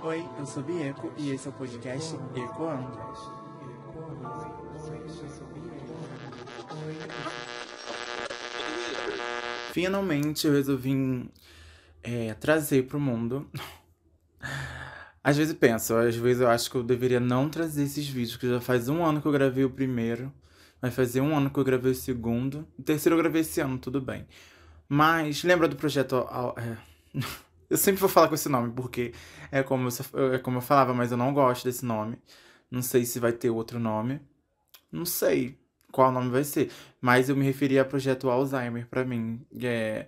Oi, eu sou Bieco e esse é o podcast Ecoando. Finalmente eu resolvi é, trazer pro mundo. Às vezes penso, às vezes eu acho que eu deveria não trazer esses vídeos, que já faz um ano que eu gravei o primeiro, vai fazer um ano que eu gravei o segundo, o terceiro eu gravei esse ano, tudo bem. Mas lembra do projeto. É... Eu sempre vou falar com esse nome, porque é como, eu, é como eu falava, mas eu não gosto desse nome. Não sei se vai ter outro nome. Não sei qual nome vai ser. Mas eu me referi a projeto Alzheimer para mim. É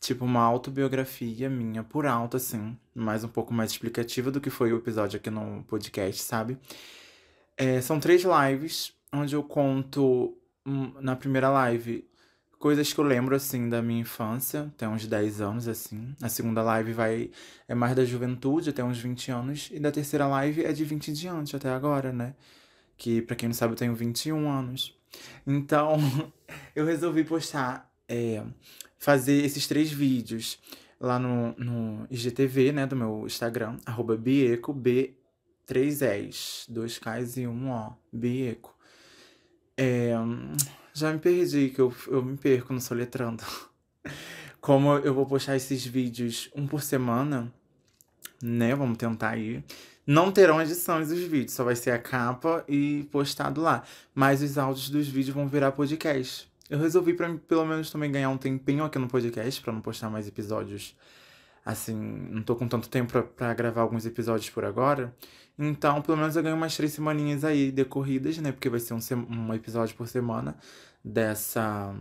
tipo uma autobiografia minha por alto, assim. Mais um pouco mais explicativa do que foi o episódio aqui no podcast, sabe? É, são três lives onde eu conto hum, na primeira live coisas que eu lembro, assim, da minha infância, tem uns 10 anos, assim. A segunda live vai é mais da juventude, até uns 20 anos. E da terceira live é de 20 em diante, até agora, né? Que, pra quem não sabe, eu tenho 21 anos. Então, eu resolvi postar, é, fazer esses três vídeos lá no, no IGTV, né, do meu Instagram, arroba Bieco, B, 3 S, 2 Ks e 1 O, Bieco. É, já me perdi, que eu, eu me perco no soletrando. Como eu vou postar esses vídeos um por semana, né? Vamos tentar aí. Não terão edições dos vídeos, só vai ser a capa e postado lá. Mas os áudios dos vídeos vão virar podcast. Eu resolvi para pelo menos também ganhar um tempinho aqui no podcast para não postar mais episódios assim, não tô com tanto tempo para gravar alguns episódios por agora. Então, pelo menos eu ganho umas três semaninhas aí decorridas, né? Porque vai ser um, um episódio por semana dessa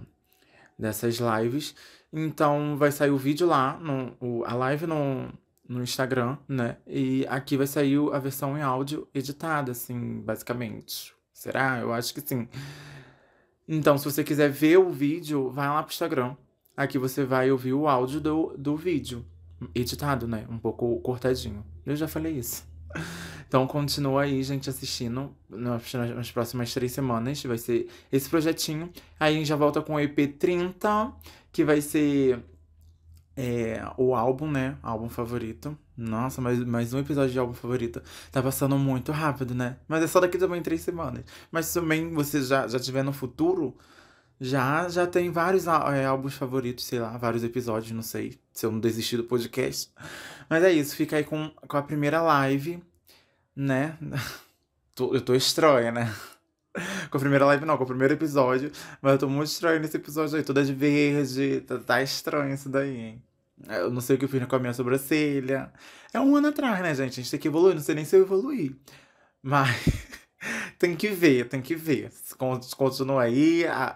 dessas lives. Então, vai sair o vídeo lá, no, o, a live no, no Instagram, né? E aqui vai sair a versão em áudio editada, assim, basicamente. Será? Eu acho que sim. Então, se você quiser ver o vídeo, vai lá pro Instagram. Aqui você vai ouvir o áudio do, do vídeo editado, né? Um pouco cortadinho. Eu já falei isso. Então continua aí, gente, assistindo nas, nas próximas três semanas. Vai ser esse projetinho. Aí a gente já volta com o EP 30, que vai ser é, o álbum, né? Álbum favorito. Nossa, mais, mais um episódio de álbum favorito. Tá passando muito rápido, né? Mas é só daqui também três semanas. Mas também você já, já tiver no futuro já, já tem vários é, álbuns favoritos, sei lá, vários episódios, não sei se eu não desisti do podcast. Mas é isso, fica aí com, com a primeira live, né? eu tô estranha, né? Com a primeira live não, com o primeiro episódio. Mas eu tô muito estranha nesse episódio aí, toda de verde. Tá, tá estranho isso daí, hein? Eu não sei o que eu fiz com a minha sobrancelha. É um ano atrás, né, gente? A gente tem que evoluir. Não sei nem se eu evoluí. Mas tem que ver, tem que ver. Continua aí. A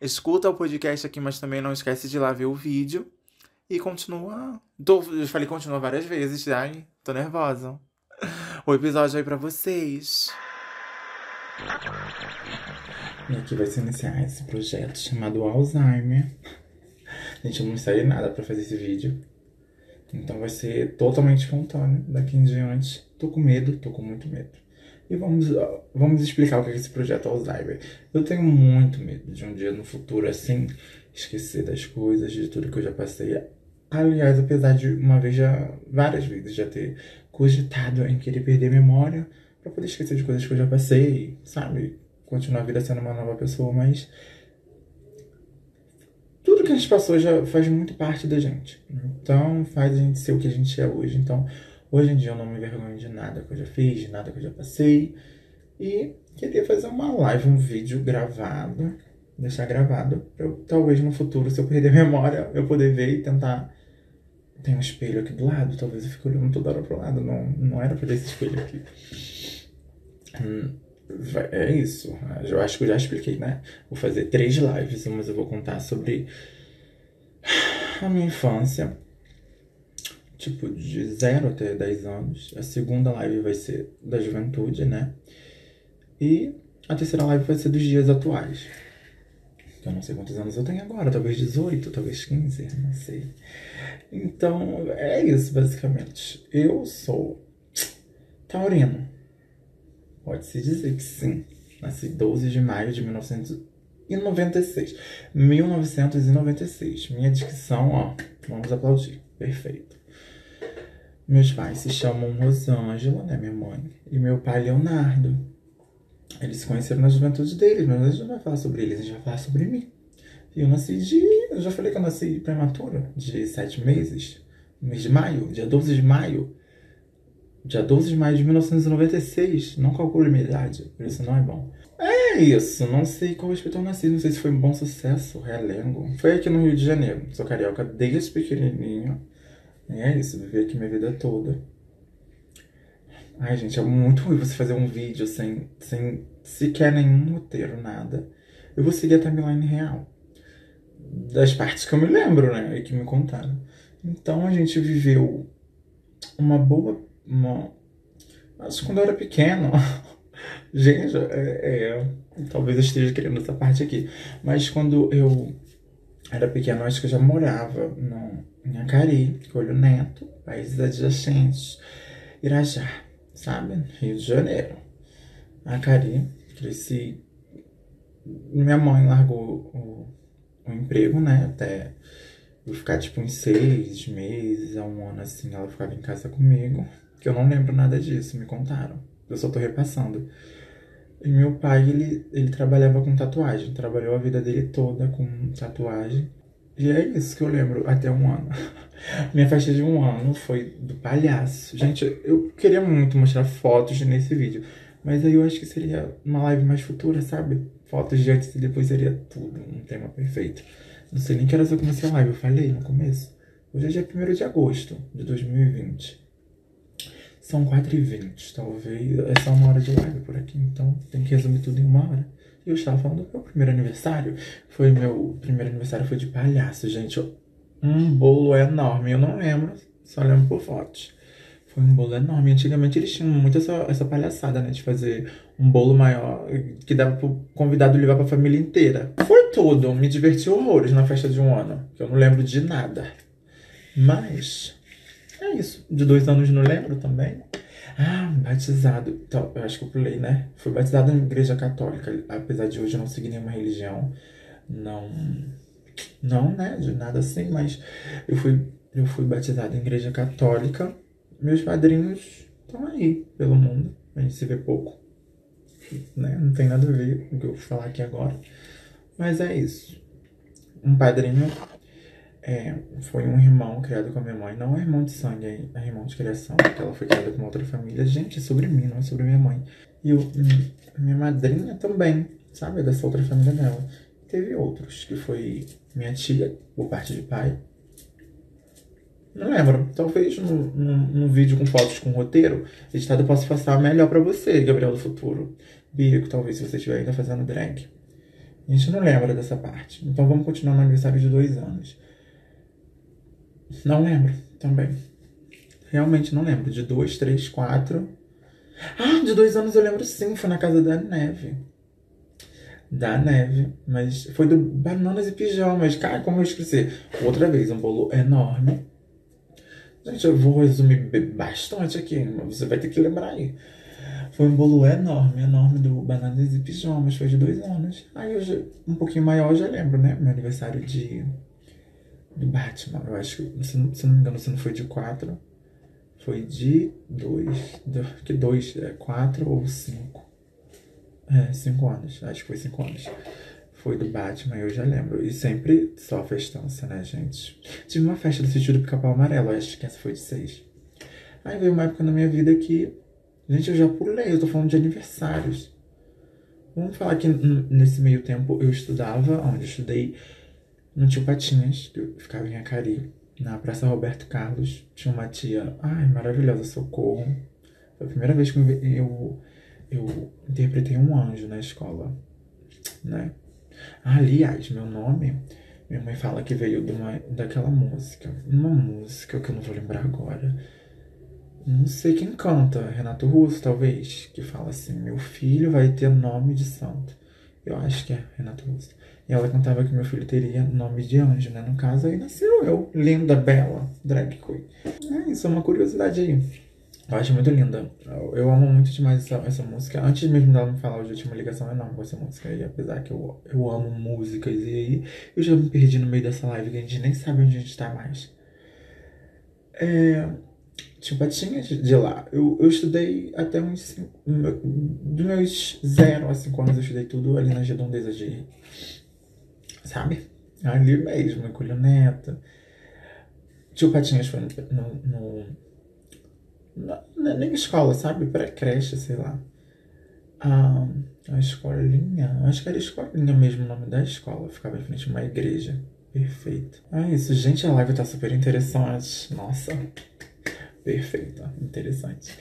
escuta o podcast aqui, mas também não esquece de ir lá ver o vídeo. E continua. Tô, eu falei continua várias vezes, ai, tô nervosa. O episódio aí pra vocês. E aqui vai se iniciar esse projeto chamado Alzheimer. Gente, eu não ensaiei nada pra fazer esse vídeo. Então vai ser totalmente espontâneo daqui em diante. Tô com medo, tô com muito medo. E vamos, vamos explicar o que é esse projeto Alzheimer. Eu tenho muito medo de um dia no futuro, assim, esquecer das coisas, de tudo que eu já passei. Aliás, apesar de uma vez já, várias vezes, já ter cogitado em querer perder a memória para poder esquecer de coisas que eu já passei, sabe? Continuar a vida sendo uma nova pessoa, mas tudo que a gente passou já faz muito parte da gente. Então, faz a gente ser o que a gente é hoje. Então, Hoje em dia eu não me envergonho de nada que eu já fiz, de nada que eu já passei. E queria fazer uma live, um vídeo gravado, deixar gravado, pra eu talvez no futuro, se eu perder a memória, eu poder ver e tentar. Tem um espelho aqui do lado, talvez eu fique olhando toda hora pro lado. Não, não era pra ter esse espelho aqui. Hum, é isso. Eu acho que eu já expliquei, né? Vou fazer três lives, mas eu vou contar sobre a minha infância tipo, de 0 até 10 anos. A segunda live vai ser da juventude, né? E a terceira live vai ser dos dias atuais. Eu não sei quantos anos eu tenho agora, talvez 18, talvez 15, não sei. Então, é isso, basicamente. Eu sou taurino. Pode-se dizer que sim. Nasci 12 de maio de 1996. 1996. Minha dicção, ó, vamos aplaudir. Perfeito. Meus pais se chamam Rosângela, né, minha mãe, e meu pai Leonardo. Eles se conheceram na juventude deles, mas a gente não vai falar sobre eles, a gente vai falar sobre mim. E eu nasci de. Eu já falei que eu nasci prematura, de sete meses, mês de maio, dia 12 de maio. Dia 12 de maio de 1996. Não calculo minha idade, por isso não é bom. É isso, não sei qual hospital eu nasci, não sei se foi um bom sucesso, realengo. Foi aqui no Rio de Janeiro. Sou carioca desde pequenininho. E é isso, vivi aqui minha vida toda. Ai, gente, é muito ruim você fazer um vídeo sem, sem sequer nenhum roteiro, nada. Eu vou seguir a timeline real. Das partes que eu me lembro, né? E que me contaram. Então a gente viveu uma boa. Uma... Que quando eu era pequeno. gente, é, é, talvez eu esteja querendo essa parte aqui. Mas quando eu era pequeno, acho que eu já morava no, em Acari, Olho Neto, países adjacentes, Irajá sabe? Rio de Janeiro. Acari, cresci. Minha mãe largou o, o emprego, né? Até eu ficar tipo uns seis meses a um ano assim, ela ficava em casa comigo. Que eu não lembro nada disso, me contaram. Eu só tô repassando. E meu pai, ele, ele trabalhava com tatuagem, trabalhou a vida dele toda com tatuagem. E é isso que eu lembro até um ano. Minha festa de um ano foi do palhaço. Gente, eu queria muito mostrar fotos nesse vídeo. Mas aí eu acho que seria uma live mais futura, sabe? Fotos de antes e depois seria tudo, um tema perfeito. Não sei nem que horas eu comecei a live, eu falei no começo. Hoje é dia 1 de agosto de 2020. São 4h20, talvez. É só uma hora de live por aqui, então tem que resumir tudo em uma hora. E eu estava falando do meu primeiro aniversário. Foi meu primeiro aniversário foi de palhaço, gente. Um bolo enorme. Eu não lembro, só lembro por fotos. Foi um bolo enorme. Antigamente eles tinham muito essa, essa palhaçada, né? De fazer um bolo maior que dava pro convidado levar pra família inteira. Foi tudo. Me diverti horrores na festa de um ano. Que eu não lembro de nada. Mas. É isso. De dois anos não lembro também. Ah, batizado. Então, eu acho que eu pulei, né? Fui batizado em igreja católica, apesar de hoje não seguir nenhuma religião. Não. Não, né? De nada assim, mas eu fui, eu fui batizado em igreja católica. Meus padrinhos estão aí pelo mundo. A gente se vê pouco. Né? Não tem nada a ver com o que eu vou falar aqui agora. Mas é isso. Um padrinho é, foi um irmão criado com a minha mãe. Não é irmão de sangue, é irmão de criação, porque ela foi criada com outra família. Gente, é sobre mim, não é sobre minha mãe. E eu, minha madrinha também, sabe? É dessa outra família dela. Teve outros, que foi minha tia, por parte de pai. Não lembro. Talvez num, num, num vídeo com fotos com roteiro editado eu possa passar melhor para você, Gabriel do Futuro. Bico, talvez se você estiver ainda fazendo drag. A gente não lembra dessa parte. Então vamos continuar no aniversário de dois anos. Não lembro também. Realmente não lembro. De dois, três, quatro. Ah, de dois anos eu lembro sim. Foi na casa da Neve. Da Neve. Mas foi do Bananas e Pijamas. Cara, como eu esqueci. Outra vez, um bolo enorme. Gente, eu vou resumir bastante aqui. Você vai ter que lembrar aí. Foi um bolo enorme, enorme do Bananas e Pijamas. Foi de dois anos. Aí hoje, um pouquinho maior, eu já lembro, né? Meu aniversário de do Batman. Eu acho que, se não, se não me engano, se não foi de 4, foi de 2. Que 2? É 4 ou 5? É, 5 anos. Acho que foi 5 anos. Foi do Batman, eu já lembro. E sempre só festança, né, gente? Tive uma festa do sítio do Pica-Pau Amarelo, acho que essa foi de 6. Aí veio uma época na minha vida que. Gente, eu já pulei, eu tô falando de aniversários. Vamos falar que nesse meio tempo eu estudava, onde eu estudei no Tio Patinhas, que eu ficava em Acari, na Praça Roberto Carlos. Tinha uma tia, ai, maravilhosa, socorro. Foi a primeira vez que eu, eu interpretei um anjo na escola, né? Aliás, meu nome, minha mãe fala que veio de uma, daquela música. Uma música que eu não vou lembrar agora. Não sei quem canta, Renato Russo, talvez, que fala assim: Meu filho vai ter nome de santo. Eu acho que é Renato Russo. E ela cantava que meu filho teria nome de anjo, né? No caso, aí nasceu eu, linda, bela, drag queen. É, isso é uma curiosidade aí. Eu acho muito linda. Eu, amo muito demais essa, essa, música. Antes mesmo dela me falar, eu já tinha uma ligação enorme com essa música. E apesar que eu, eu amo músicas, e aí eu já me perdi no meio dessa live, que a gente nem sabe onde a gente tá mais. É, Tinha patinhas de lá. Eu, eu estudei até uns. Dos meus zero a cinco anos, eu estudei tudo ali nas redondezas de. Sabe? Ali mesmo, em Colho Neto. Tio Patinhas foi no, no nem escola, sabe? Pré-creche, sei lá. A, a escolinha. Acho que era escolinha mesmo o nome da escola. Ficava em frente a uma igreja. Perfeito. É isso, gente. A live tá super interessante. Nossa. Perfeita. Interessante.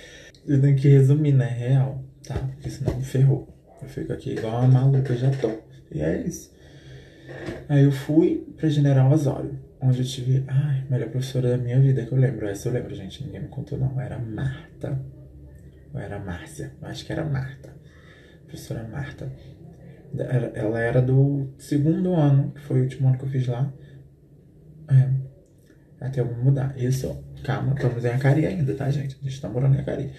Eu tenho que resumir, né? Real, tá? Porque senão me ferrou. Eu fico aqui igual uma maluca, já tô. E é isso. Aí eu fui pra General Osório, onde eu tive. Ai, melhor professora da minha vida que eu lembro. Essa eu lembro, gente. Ninguém me contou, não. Era Marta. Ou era Márcia? Acho que era Marta. Professora Marta. Ela era do segundo ano, que foi o último ano que eu fiz lá. É. Até eu mudar. Isso, calma, estamos em Acari ainda, tá, gente? A gente tá morando em Acari.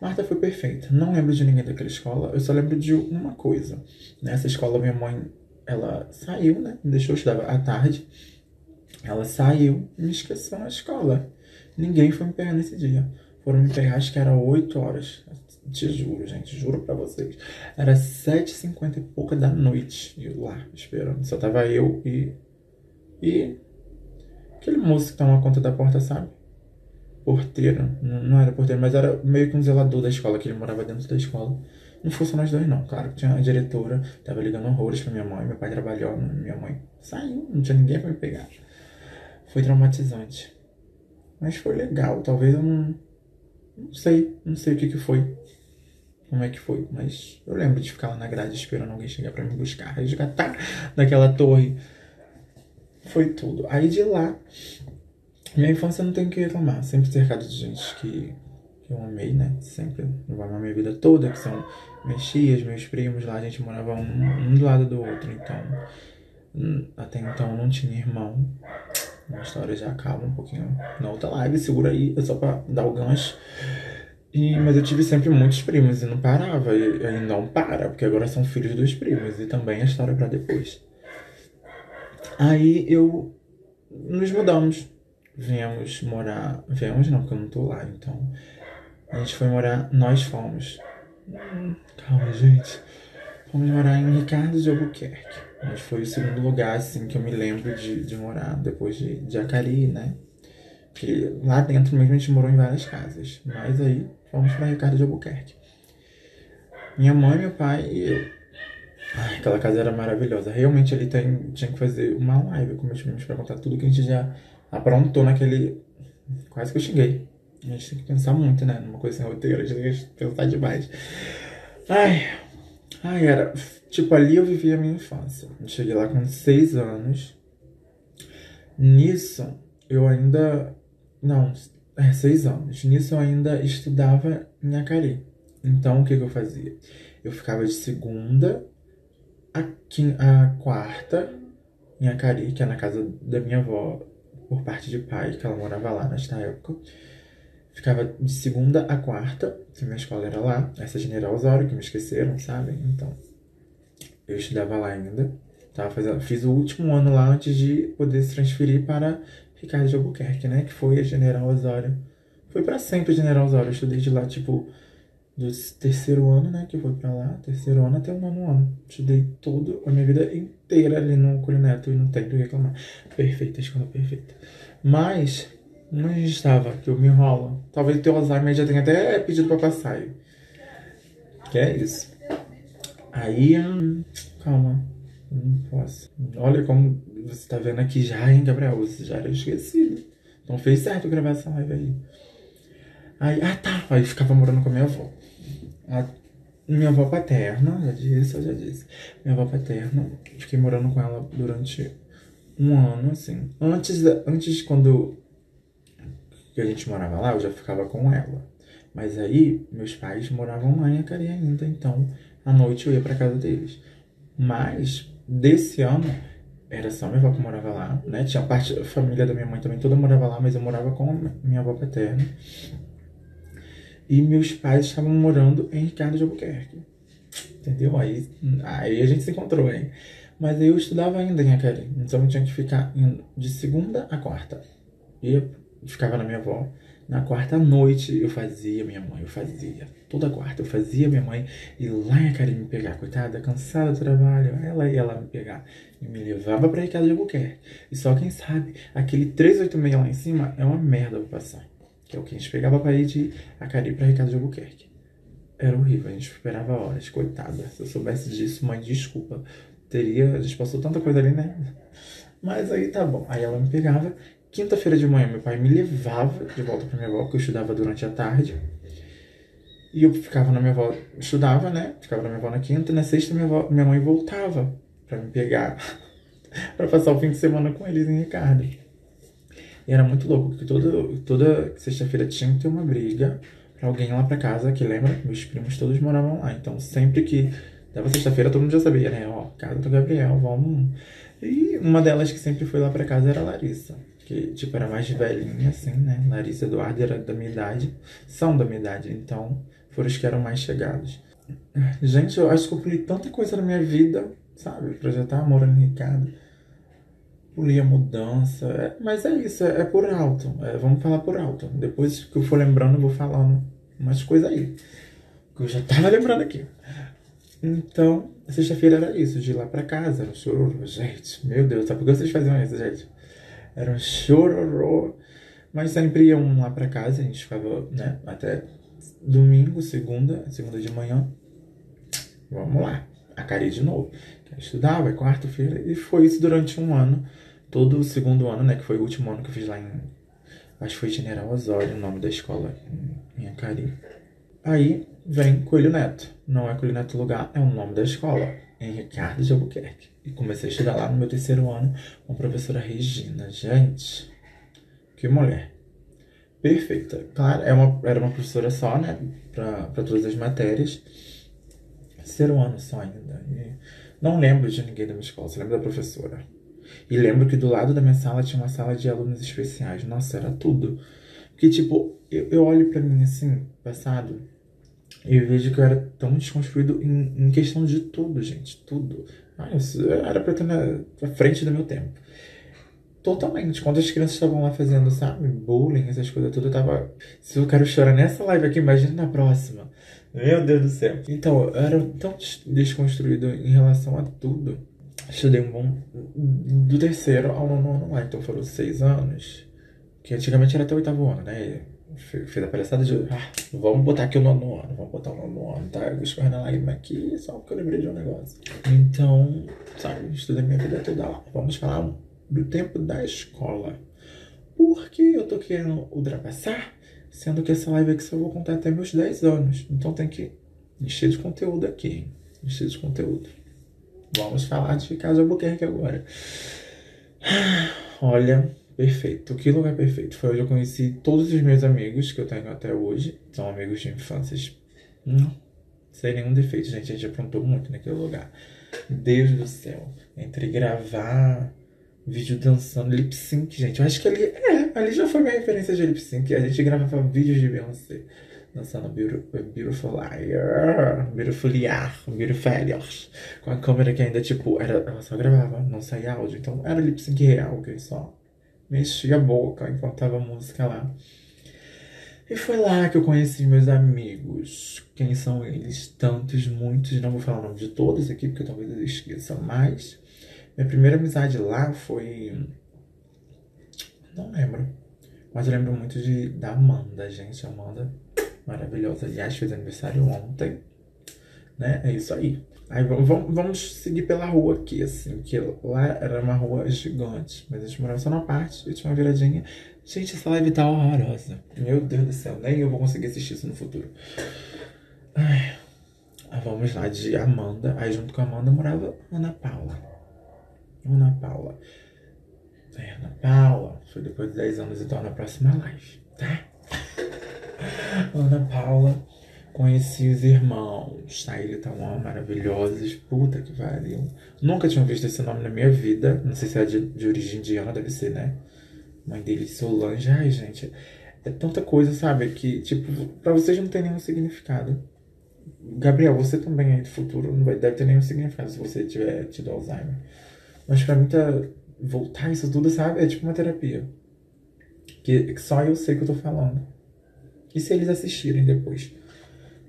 Marta foi perfeita. Não lembro de ninguém daquela escola. Eu só lembro de uma coisa. Nessa escola, minha mãe, ela saiu, né? Me deixou estudar à tarde. Ela saiu e me esqueceu na escola. Ninguém foi me pegar nesse dia. Foram me pegar, acho que era 8 horas. Te juro, gente, juro pra vocês. Era 7h50 e pouca da noite. E eu lá, esperando. Só tava eu e. E. Aquele moço que toma conta da porta, sabe? Porteiro. Não, não era porteiro, mas era meio que um zelador da escola, que ele morava dentro da escola. Não fosse nós dois, não. Claro que tinha a diretora, tava ligando horrores pra minha mãe. Meu pai trabalhou, minha mãe saiu, não tinha ninguém pra me pegar. Foi traumatizante. Mas foi legal. Talvez eu não. Não sei, não sei o que que foi como é que foi, mas eu lembro de ficar lá na grade esperando alguém chegar para me buscar, resgatar daquela torre. Foi tudo. Aí de lá, minha infância não tem o que reclamar, sempre cercado de gente que, que eu amei, né? Sempre, eu amar minha vida toda, que são minhas tias, meus primos, lá a gente morava um, um do lado do outro, então hum, até então não tinha irmão. A história já acaba um pouquinho na outra live, segura aí, é só pra dar o gancho. E, mas eu tive sempre muitos primos e não parava. E, e não para, porque agora são filhos dos primos. E também a história para depois. Aí eu nos mudamos. Viemos morar. Viemos não, porque eu não tô lá, então. A gente foi morar. Nós fomos. Hum, calma, gente. Fomos morar em Ricardo de Albuquerque. Mas foi o segundo lugar, assim, que eu me lembro de, de morar depois de, de Acari, né? Que lá dentro mesmo a gente morou em várias casas. Mas aí Fomos para Ricardo de Albuquerque. Minha mãe, meu pai e eu. Ai, aquela casa era maravilhosa. Realmente ele tem, tinha que fazer uma live com meus primos para contar tudo que a gente já aprontou naquele. Quase que eu xinguei. A gente tem que pensar muito, né? Numa coisa sem roteiro, a gente tem que pensar demais. Ai, ai, era. Tipo, ali eu vivi a minha infância. Eu cheguei lá com seis anos. Nisso, eu ainda. Não, é, seis anos. Nisso eu ainda estudava em Acari. Então o que, que eu fazia? Eu ficava de segunda a, quim, a quarta em Acari, que é na casa da minha avó, por parte de pai, que ela morava lá nesta época. Ficava de segunda a quarta, que minha escola era lá, essa General Osório, que me esqueceram, sabe? Então, eu estudava lá ainda. Tava fazendo, fiz o último ano lá antes de poder se transferir para Ricardo de Albuquerque, né? Que foi a General Osório. Foi para sempre General Osório. Eu estudei de lá, tipo, do terceiro ano, né? Que foi para lá, terceiro ano até o nono ano. Estudei toda a minha vida inteira ali no Colineto e não tenho que reclamar. Perfeita, escola perfeita. Mas, gente estava? Que eu me enrolo. Talvez o teu Alzheimer já tenha até pedido pra passar. Que é isso. Aí, hum, calma. Não posso. Olha como você tá vendo aqui já, hein, Gabriel? Você já era esquecido. Então fez certo gravar essa live aí. Aí, ah tá. Aí ficava morando com a minha avó. A minha avó paterna, já disse, eu já disse. Minha avó paterna, fiquei morando com ela durante um ano, assim. Antes, antes quando que a gente morava lá, eu já ficava com ela. Mas aí, meus pais moravam lá em Acari ainda, então à noite eu ia pra casa deles. Mas desse ano, era só minha avó que morava lá, né? Tinha parte da família da minha mãe também, toda morava lá, mas eu morava com minha avó paterna. E meus pais estavam morando em Ricardo de Albuquerque. Entendeu? Aí, aí a gente se encontrou, hein? Mas eu estudava ainda em Acari, então eu tinha que ficar de segunda a quarta. Ia, ficava na minha avó. Na quarta noite eu fazia minha mãe, eu fazia. Toda quarta eu fazia minha mãe ir lá em Acari me pegar, coitada, cansada do trabalho. Ela ia lá me pegar e me levava pra Ricardo de Albuquerque. E só quem sabe, aquele 386 lá em cima é uma merda pra passar. Que é o que a gente pegava pra ir de Acari pra Ricardo de Albuquerque. Era horrível, a gente esperava horas, coitada. Se eu soubesse disso, mãe, desculpa. Teria, a gente passou tanta coisa ali, né? Mas aí tá bom. Aí ela me pegava Quinta-feira de manhã, meu pai me levava de volta para minha avó, porque eu estudava durante a tarde. E eu ficava na minha avó, estudava, né? Ficava na minha avó na quinta, e na sexta minha, avó, minha mãe voltava para me pegar, para passar o fim de semana com eles em Ricardo. E era muito louco, porque toda, toda sexta-feira tinha que ter uma briga pra alguém lá pra casa, que lembra? Meus primos todos moravam lá. Então sempre que dava sexta-feira, todo mundo já sabia, né? Ó, casa do Gabriel, vamos. E uma delas que sempre foi lá pra casa era a Larissa que, tipo, era mais velhinha, assim, né? Larissa Eduardo era da minha idade, são da minha idade, então foram os que eram mais chegados. Gente, eu acho que eu pulei tanta coisa na minha vida, sabe? Projetar amor no Ricardo. Pulei a mudança. É, mas é isso, é, é por alto. É, vamos falar por alto. Depois que eu for lembrando, eu vou falando umas coisas aí. Que eu já tava lembrando aqui. Então, sexta-feira era isso, de ir lá pra casa, era chororô. Gente, meu Deus, sabe por que vocês faziam isso, gente? Era um chororô. Mas sempre iam lá pra casa, a gente ficava, né, até domingo, segunda, segunda de manhã. Vamos lá, a Cari de novo. estudava, é quarta-feira, e foi isso durante um ano. Todo o segundo ano, né, que foi o último ano que eu fiz lá em. Acho que foi General Osório, o nome da escola em Acari. Aí vem Coelho Neto. Não é Coelho Neto lugar, é o nome da escola em Ricardo de Albuquerque. E comecei a estudar lá no meu terceiro ano com a professora Regina. Gente, que mulher. Perfeita. Claro, é uma, era uma professora só, né? Pra todas as matérias. Terceiro ano só ainda. E não lembro de ninguém da minha escola, só lembro da professora. E lembro que do lado da minha sala tinha uma sala de alunos especiais. Nossa, era tudo. Porque, tipo, eu, eu olho para mim assim, passado, e vejo que eu era tão desconstruído em, em questão de tudo, gente. Tudo. Ah, isso era pra estar na, na frente do meu tempo. Totalmente. Quando as crianças estavam lá fazendo, sabe, bullying, essas coisas tudo, eu tava. Se eu quero chorar nessa live aqui, imagina na próxima. Meu Deus do céu. Então, eu era tão desconstruído em relação a tudo. Estudei um bom. Do terceiro ao nono ano lá. Então foram seis anos. Que antigamente era até o oitavo ano, né? Fez a palhaçada de. Ah, vamos botar aqui o nono ano, vamos botar o nono ano, tá? Escorrendo a lágrima aqui só porque eu lembrei de um negócio. Então, sabe, estudei minha vida toda lá. Vamos falar do tempo da escola. Por que eu tô querendo ultrapassar? Sendo que essa live aqui só vou contar até meus 10 anos. Então tem que encher de conteúdo aqui, hein? Encher de conteúdo. Vamos falar de Casa Albuquerque agora. Olha, Perfeito. Que lugar perfeito. Foi onde eu conheci todos os meus amigos que eu tenho até hoje. São amigos de infância. Hum, sem nenhum defeito, gente. A gente aprontou muito naquele lugar. Deus do céu. Entre gravar vídeo dançando lip sync, gente. Eu acho que ali. É, ali já foi minha referência de lip sync. A gente gravava vídeos de Beyoncé dançando Beautiful Liar, Beautiful Liar, Beautiful Liar, com a câmera que ainda, tipo, era, ela só gravava, não saía áudio. Então era lip sync real, que só mexia a boca enquanto tava música lá. E foi lá que eu conheci meus amigos. Quem são eles? Tantos, muitos. Não vou falar o nome de todos aqui, porque talvez eu esqueça. Mas minha primeira amizade lá foi. Não lembro. Mas eu lembro muito de, da Amanda, gente. Amanda, maravilhosa. Aliás, fez aniversário ontem. Né? É isso aí. Aí vamos, seguir pela rua aqui, assim, que lá era uma rua gigante, mas a gente morava só na parte e tinha uma viradinha. Gente, essa live tá horrorosa. Meu Deus do céu, nem eu vou conseguir assistir isso no futuro. Ai. Aí vamos lá, de Amanda. Aí junto com a Amanda morava Ana Paula. Ana Paula. Ana Paula. Foi depois de 10 anos, então na próxima live, tá? Ana Paula Conheci os irmãos, tá? Eles estavam maravilhosos, puta que pariu. Nunca tinha visto esse nome na minha vida. Não sei se é de, de origem indiana, deve ser, né? Mãe dele, Solange. Ai, gente, é tanta coisa, sabe? Que, tipo, pra vocês não tem nenhum significado. Gabriel, você também aí do futuro não vai, deve ter nenhum significado se você tiver tido Alzheimer. Mas pra mim tá. Voltar isso tudo, sabe? É tipo uma terapia. Que, que só eu sei que eu tô falando. E se eles assistirem depois?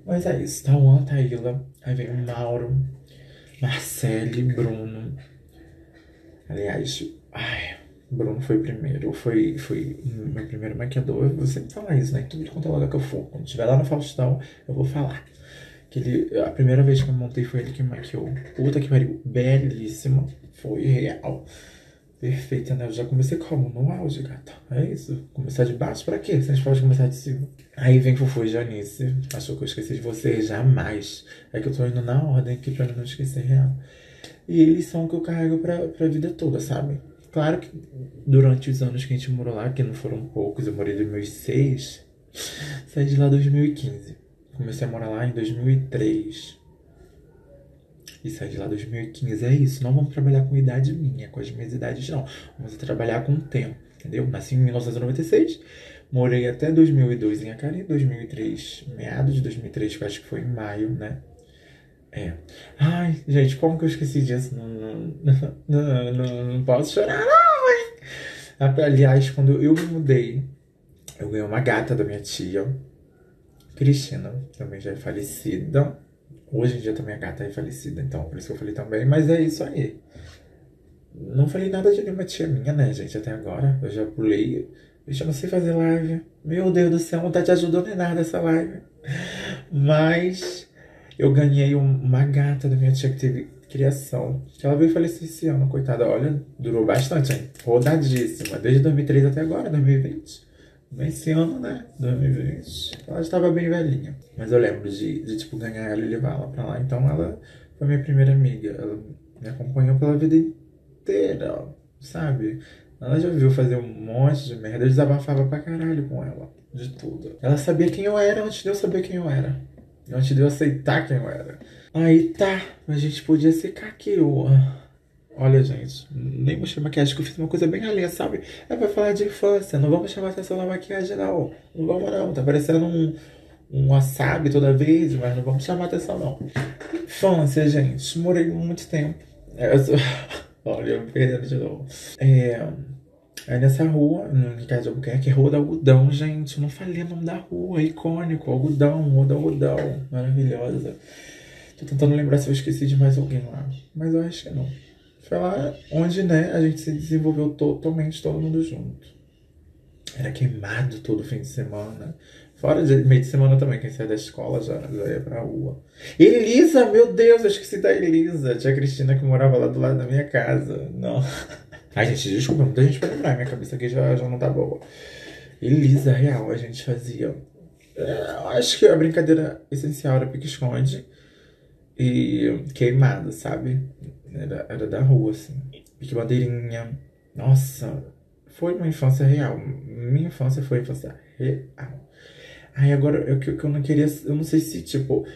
Mas é isso. Tauan, Taíla. Aí vem o Mauro, Marcele, Bruno. Aliás, ai, Bruno foi primeiro. Foi, foi meu primeiro maquiador. Eu vou sempre falar isso, né? Tudo quanto é lugar que eu for. Quando estiver lá no Faustão, eu vou falar. Que ele, a primeira vez que eu montei foi ele que maquiou. Puta que pariu. Belíssima. Foi real. Perfeita, né? Eu já comecei como? No auge, gata. É isso. Começar de baixo pra quê? Se a gente pode começar de cima. Aí vem Fufu e Janice. Achou que eu esqueci de você? Jamais. É que eu tô indo na ordem aqui pra não esquecer real. E eles são o que eu carrego pra, pra vida toda, sabe? Claro que durante os anos que a gente morou lá, que não foram poucos, eu morei em 2006, saí de lá em 2015. Comecei a morar lá em 2003. E saí de lá em 2015. É isso, não vamos trabalhar com idade minha, com as minhas idades não. Vamos trabalhar com o tempo, entendeu? Nasci em 1996, morei até 2002 em Acari, 2003, meados de 2003, que acho que foi em maio, né? É. Ai, gente, como que eu esqueci disso? Não, não, não, não, não posso chorar, não, hein? Aliás, quando eu me mudei, eu ganhei uma gata da minha tia, Cristina, também já é falecida. Hoje em dia também a gata é falecida, então por isso que eu falei também. Mas é isso aí. Não falei nada de nenhuma tia minha, né, gente, até agora. Eu já pulei. Eu já não sei fazer live. Meu Deus do céu, não tá te ajudando em nada essa live. Mas eu ganhei uma gata da minha tia que teve criação. Que ela veio falecer esse ano, coitada. Olha, durou bastante, hein? Rodadíssima. Desde 2003 até agora, 2020. Esse ano, né? 2020. Ela estava bem velhinha. Mas eu lembro de, de, tipo, ganhar ela e levar ela pra lá. Então ela foi minha primeira amiga. Ela me acompanhou pela vida inteira, sabe? Ela já viu fazer um monte de merda. Eu desabafava pra caralho com ela. De tudo. Ela sabia quem eu era antes de eu saber quem eu era. Antes de eu aceitar quem eu era. Aí tá, a gente podia secar aqui. Olha, gente, nem mostrei maquiagem, que eu fiz uma coisa bem alheia, sabe? É pra falar de infância, não vamos chamar atenção na maquiagem, não. Não vamos, não. Tá parecendo um, um wasabi toda vez, mas não vamos chamar atenção, não. Infância, gente, morei muito tempo. É, eu sou... Olha, eu me perdendo de novo. É. É nessa rua, no Ricardo de Albuquerque, é Rua do Algodão, gente. Eu não falei o nome da rua, é icônico, Algodão, Rua do Algodão, maravilhosa. Tô tentando lembrar se eu esqueci de mais alguém lá, mas eu acho que não. Foi lá onde, né, a gente se desenvolveu totalmente, todo mundo junto. Era queimado todo fim de semana. Fora de meio de semana também, quem sai da escola já, já ia pra rua. Elisa, meu Deus, eu esqueci da Elisa. Tia Cristina que morava lá do lado da minha casa. Não. Ai, gente, desculpa, muita gente pra lembrar, minha cabeça aqui já, já não tá boa. Elisa, real, a gente fazia. É, acho que a brincadeira essencial era pique-esconde e queimado, sabe? Era, era da rua, assim. Pique bandeirinha. Nossa, foi uma infância real. Minha infância foi infância real. Aí agora, eu que eu não queria. Eu não sei se, tipo,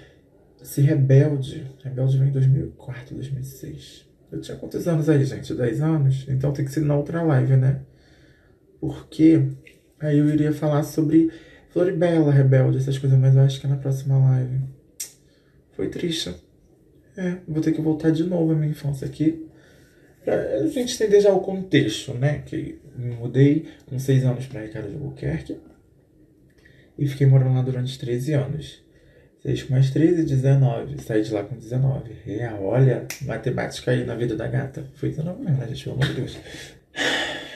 se Rebelde. Rebelde vem em 2004, 2006. Eu tinha quantos anos aí, gente? 10 anos? Então tem que ser na outra live, né? Porque aí eu iria falar sobre Floribela, Rebelde, essas coisas, mas eu acho que é na próxima live. Foi triste. É, vou ter que voltar de novo à minha infância aqui. Pra gente entender já o contexto, né? Que me mudei com 6 anos pra Ricardo de Albuquerque. E fiquei morando lá durante 13 anos. 6 com mais 13, 19. Saí de lá com 19. Real, olha, matemática aí na vida da gata. Foi 19 mesmo, né, gente? Pelo amor de Deus.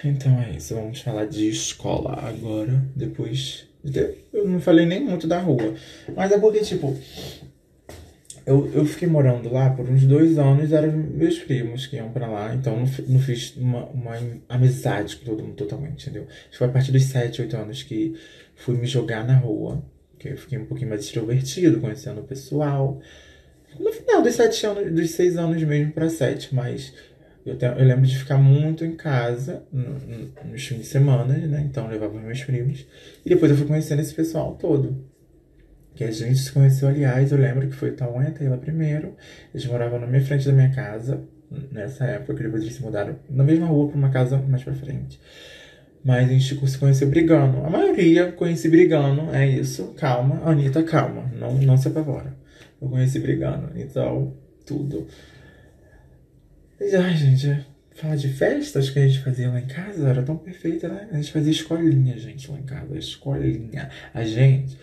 Então é isso, vamos falar de escola agora. Depois. Eu não falei nem muito da rua. Mas é porque, tipo. Eu, eu fiquei morando lá por uns dois anos, eram meus primos que iam pra lá, então não, não fiz uma, uma amizade com todo mundo totalmente, entendeu? Foi a partir dos 7, 8 anos que fui me jogar na rua que eu fiquei um pouquinho mais extrovertido, conhecendo o pessoal. No final dos sete anos, dos seis anos mesmo para sete, mas eu, tenho, eu, lembro de ficar muito em casa no, no, nos fins de semana, né? Então eu levava meus primos. E depois eu fui conhecendo esse pessoal todo. Que a gente se conheceu, aliás, eu lembro que foi Tauan e Taylor primeiro. Eles moravam na minha frente da minha casa, nessa época, que depois eles se mudaram na mesma rua para uma casa mais pra frente. Mas a gente se conheceu brigando. A maioria conheci brigando, é isso. Calma, Anitta, calma. Não, não se apavora. Eu conheci brigando, então, tudo. E, ai, gente, falar de festas que a gente fazia lá em casa, era tão perfeita, né? A gente fazia escolinha, gente, lá em casa. Escolinha. A gente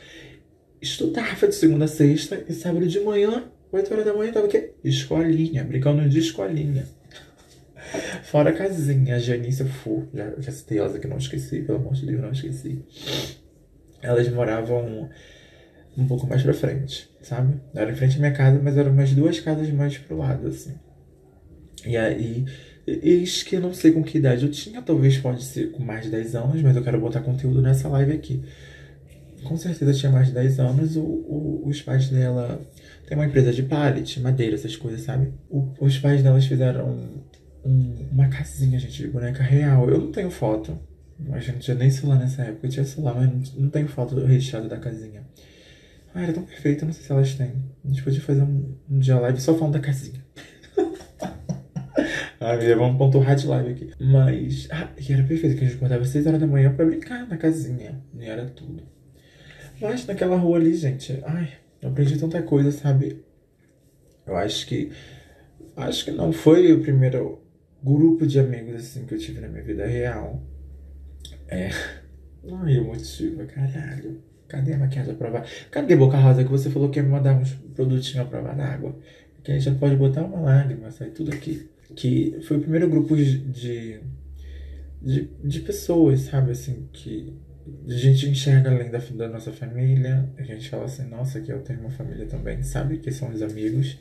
estudava de segunda a sexta e sábado de manhã, 8 horas da manhã, tava o quê? Escolinha, brincando de escolinha. Fora a casinha, Janice Fu, já, já citei elas aqui, não esqueci, pelo amor de Deus, não esqueci. Elas moravam um pouco mais pra frente, sabe? Era em frente à minha casa, mas eram umas duas casas mais pro lado, assim. E aí, eis que eu não sei com que idade eu tinha, talvez pode ser com mais de 10 anos, mas eu quero botar conteúdo nessa live aqui. Com certeza tinha mais de 10 anos, o, o, os pais dela tem uma empresa de pallet, madeira, essas coisas, sabe? O, os pais delas fizeram um, uma casinha, gente, de boneca real. Eu não tenho foto. A gente tinha nem celular nessa época. Eu tinha celular, mas não, não tenho foto do recheado da casinha. Ah, era tão perfeita, não sei se elas têm. A gente podia fazer um, um dia live só falando da casinha. ah, me vamos pontuar de live aqui. Mas, ah, e era perfeito, que a gente acordava às 6 horas da manhã pra brincar na casinha. E era tudo. Mas naquela rua ali, gente, ai, eu aprendi tanta coisa, sabe? Eu acho que. Acho que não foi o primeiro grupo de amigos assim que eu tive na minha vida real. É. Ai, emotiva, caralho. Cadê a maquiagem à prova? Cadê Boca Rosa que você falou que ia me mandar uns produtinhos à prova d'água? Que a gente já pode botar uma lágrima, sai tudo aqui. Que foi o primeiro grupo de, de, de pessoas, sabe, assim, que a gente enxerga além da, da nossa família. A gente fala assim, nossa, que eu tenho uma família também, sabe? Que são os amigos.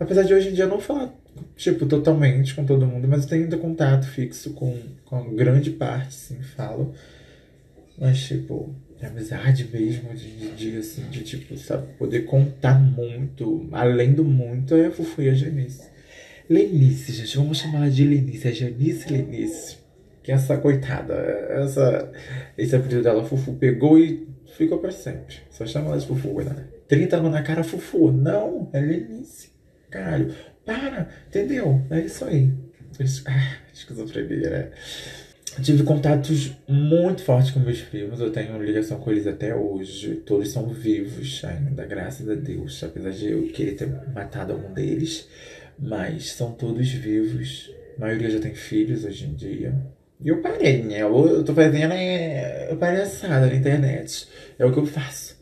Apesar de hoje em dia não falar, tipo, totalmente com todo mundo, mas eu tenho ainda contato fixo com, com grande parte, sim, falo. Mas, tipo, de amizade mesmo, de, de, assim, de tipo, sabe, poder contar muito, além do muito, é a Fufu e a Janice. Lenice, gente, vamos chamar de Lenice, a Janice Lenice. Que essa coitada, essa, esse apelido dela, Fufu, pegou e ficou pra sempre. Só chama ela de Fufu, né? 30 anos na cara, Fufu. Não, é Lenice. Caralho, para, entendeu? É isso aí. Ah, esquizofrenia, né? Tive contatos muito fortes com meus primos, eu tenho ligação com eles até hoje. Todos são vivos ainda, graças a Deus. Apesar de eu querer ter matado algum deles, mas são todos vivos. A maioria já tem filhos hoje em dia. E eu parei, né? Eu, eu tô fazendo é, palhaçada na internet. É o que eu faço.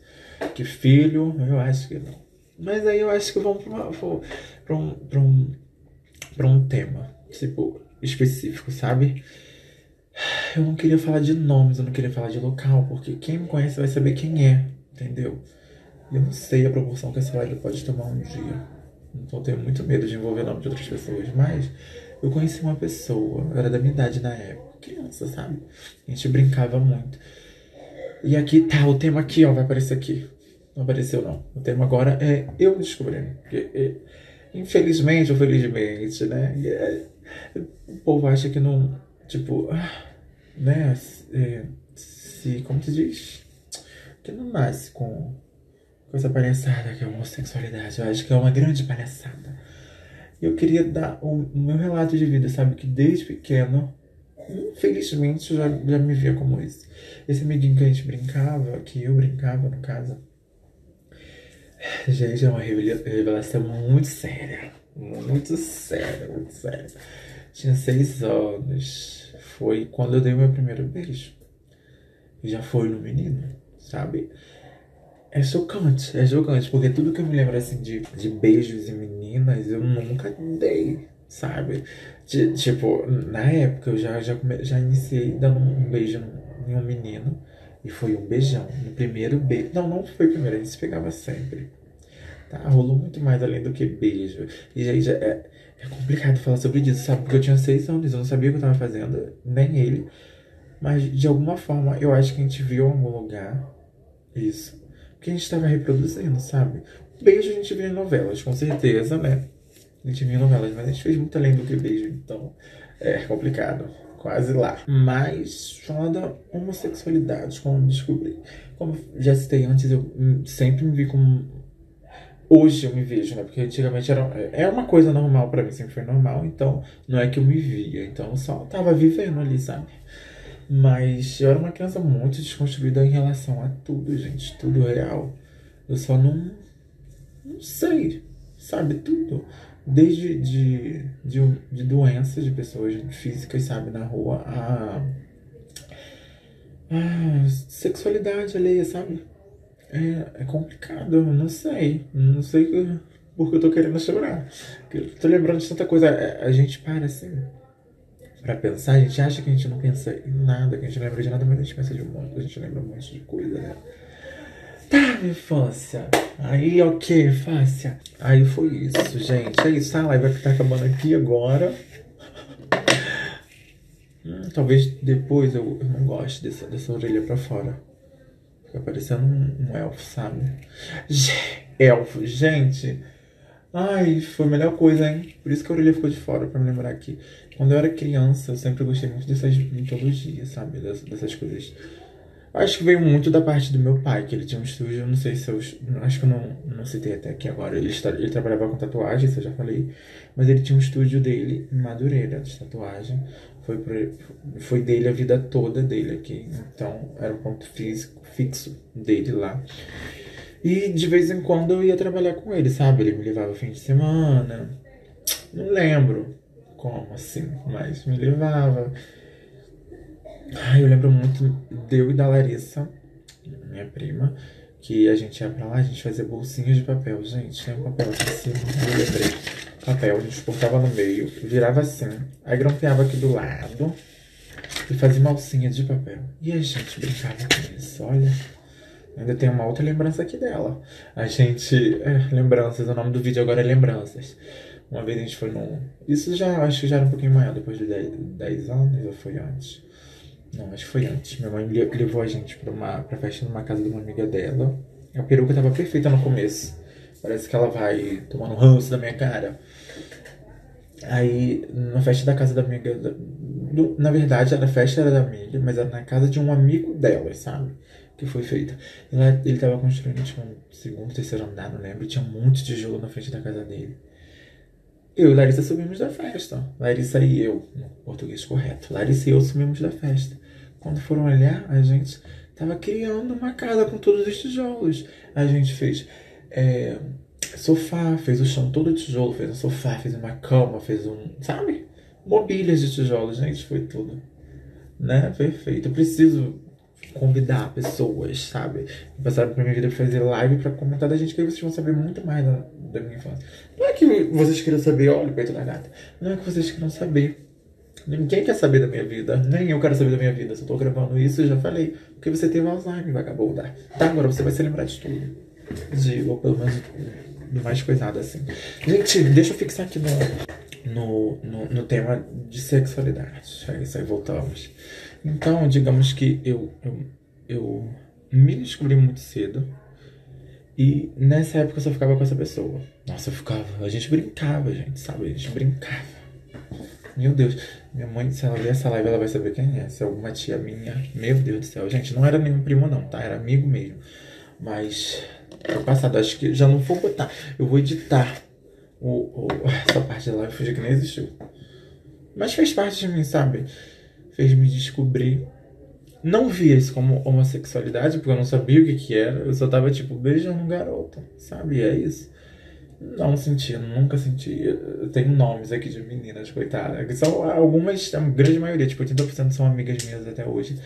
Que filho, eu acho que não. Mas aí eu acho que vamos pra, uma, pra, um, pra, um, pra um tema, tipo, específico, sabe? Eu não queria falar de nomes, eu não queria falar de local, porque quem me conhece vai saber quem é, entendeu? E eu não sei a proporção que essa live pode tomar um dia. Então eu tenho muito medo de envolver o nome de outras pessoas, mas eu conheci uma pessoa, era da minha idade na época, criança, sabe? A gente brincava muito. E aqui tá, o tema aqui, ó, vai aparecer aqui. Não apareceu, não. O tema agora é eu descobrindo. Infelizmente ou felizmente, né? É, o povo acha que não. Tipo, ah, né? É, se. Como se diz? Que não nasce com, com essa palhaçada que é a homossexualidade. Eu acho que é uma grande palhaçada. Eu queria dar o, o meu relato de vida, sabe? Que desde pequeno infelizmente já, já me via como esse. Esse amiguinho que a gente brincava, que eu brincava no caso, Gente, é uma revelação muito séria. Muito séria, muito séria. Tinha seis anos. Foi quando eu dei meu primeiro beijo. E já foi no menino, sabe? É chocante, é chocante, porque tudo que eu me lembro assim de, de beijos em meninas, eu nunca dei, sabe? De, tipo, na época eu já, já, já iniciei dando um beijo em um menino. E foi um beijão. No primeiro beijo. Não, não foi o primeiro, a gente se pegava sempre. Tá? Rolou muito mais além do que beijo. E, gente, é, é complicado falar sobre isso, sabe? Porque eu tinha seis anos, eu não sabia o que eu tava fazendo, nem ele. Mas, de alguma forma, eu acho que a gente viu em algum lugar isso. Porque a gente tava reproduzindo, sabe? Beijo a gente via em novelas, com certeza, né? A gente via em novelas, mas a gente fez muito além do que beijo, então é complicado quase lá. Mas falando da homossexualidade, como descobri. Como já citei antes, eu sempre me vi como. Hoje eu me vejo, né? Porque antigamente era, é uma coisa normal para mim, sempre foi normal, então não é que eu me via, então eu só tava vivendo ali, sabe? Mas eu era uma criança muito desconstruída em relação a tudo, gente, tudo real. Eu só não. Não sei, sabe? Tudo. Desde de, de, de doenças de pessoas físicas, sabe, na rua, a, a sexualidade alheia, sabe? É, é complicado, não sei. Não sei porque eu tô querendo chorar. Eu tô lembrando de tanta coisa. É, a gente para assim pra pensar, a gente acha que a gente não pensa em nada, que a gente lembra de nada, mas a gente pensa de um monte, a gente lembra um monte de coisa, né? Tá, infância. Aí, ok, infância. Aí foi isso, gente. É isso, a live vai ficar acabando aqui agora. Hum, talvez depois eu, eu não goste dessa, dessa orelha pra fora. Fica parecendo um, um elfo, sabe? Elfo, gente. Ai, foi a melhor coisa, hein? Por isso que a orelha ficou de fora, pra me lembrar aqui. Quando eu era criança, eu sempre gostei muito dessas mitologias, sabe? Dessas, dessas coisas. Acho que veio muito da parte do meu pai, que ele tinha um estúdio, não sei se eu. Acho que eu não, não citei até aqui agora. Ele, ele trabalhava com tatuagem, isso eu já falei. Mas ele tinha um estúdio dele em Madureira, de tatuagem. Foi, foi dele a vida toda dele aqui. Então era o ponto físico, fixo dele lá. E de vez em quando eu ia trabalhar com ele, sabe? Ele me levava fim de semana. Não lembro como assim, mas me levava. Eu lembro muito deu e da Larissa, minha prima, que a gente ia pra lá, a gente fazia bolsinhas de papel. Gente, tem um papel aqui em cima, eu lembrei. Papel, a gente cortava no meio, virava assim, aí grampeava aqui do lado e fazia uma alcinha de papel. E a gente brincava com isso, olha. Ainda tem uma outra lembrança aqui dela. A gente. É, lembranças, o nome do vídeo agora é Lembranças. Uma vez a gente foi num. Isso já acho que já era um pouquinho maior, depois de 10, 10 anos, ou foi antes? Não, acho que foi antes. Minha mãe levou a gente pra, uma, pra festa numa casa de uma amiga dela. A peruca tava perfeita no começo. Parece que ela vai tomando ranço da minha cara. Aí, na festa da casa da amiga. Do, na verdade, a festa era da amiga, mas era na casa de um amigo dela, sabe? Que foi feita. Ele, ele tava construindo, tipo, um segundo, terceiro andar, não lembro. Tinha um monte de tijolo na frente da casa dele. Eu e Larissa subimos da festa. Larissa e eu, no português correto. Larissa e eu subimos da festa. Quando foram olhar, a gente tava criando uma casa com todos os tijolos. A gente fez é, sofá, fez o chão todo de tijolo, fez um sofá, fez uma cama, fez um. Sabe? Mobílias de tijolos, gente, foi tudo. Né? Perfeito. Eu preciso convidar pessoas, sabe? Passaram pra minha vida fazer live pra comentar da gente, que aí vocês vão saber muito mais da, da minha infância. Não é que vocês queiram saber, olha o peito da gata. Não é que vocês queiram saber. Ninguém quer saber da minha vida, nem eu quero saber da minha vida. Se eu tô gravando isso, eu já falei. Porque você teve Alzheimer, vagabunda. Tá, agora você vai se lembrar de tudo. De, ou pelo menos de mais coisado assim. Gente, deixa eu fixar aqui no, no, no, no tema de sexualidade. É isso aí, voltamos. Então, digamos que eu, eu, eu me descobri muito cedo. E nessa época eu só ficava com essa pessoa. Nossa, eu ficava. A gente brincava, gente, sabe? A gente brincava. Meu Deus. Minha mãe, se ela ver essa live, ela vai saber quem é. Se é alguma tia minha. Meu Deus do céu. Gente, não era nenhum primo, não, tá? Era amigo mesmo. Mas. Foi passado. Acho que já não vou botar. Eu vou editar o, o, essa parte da live. Fingir que nem existiu. Mas fez parte de mim, sabe? Fez me descobrir. Não via isso como homossexualidade, porque eu não sabia o que que era. Eu só tava, tipo, beijando garoto, sabe? É isso. Não senti, nunca senti. Eu tenho nomes aqui de meninas, coitadas. São algumas, a grande maioria, tipo, 80% são amigas minhas até hoje,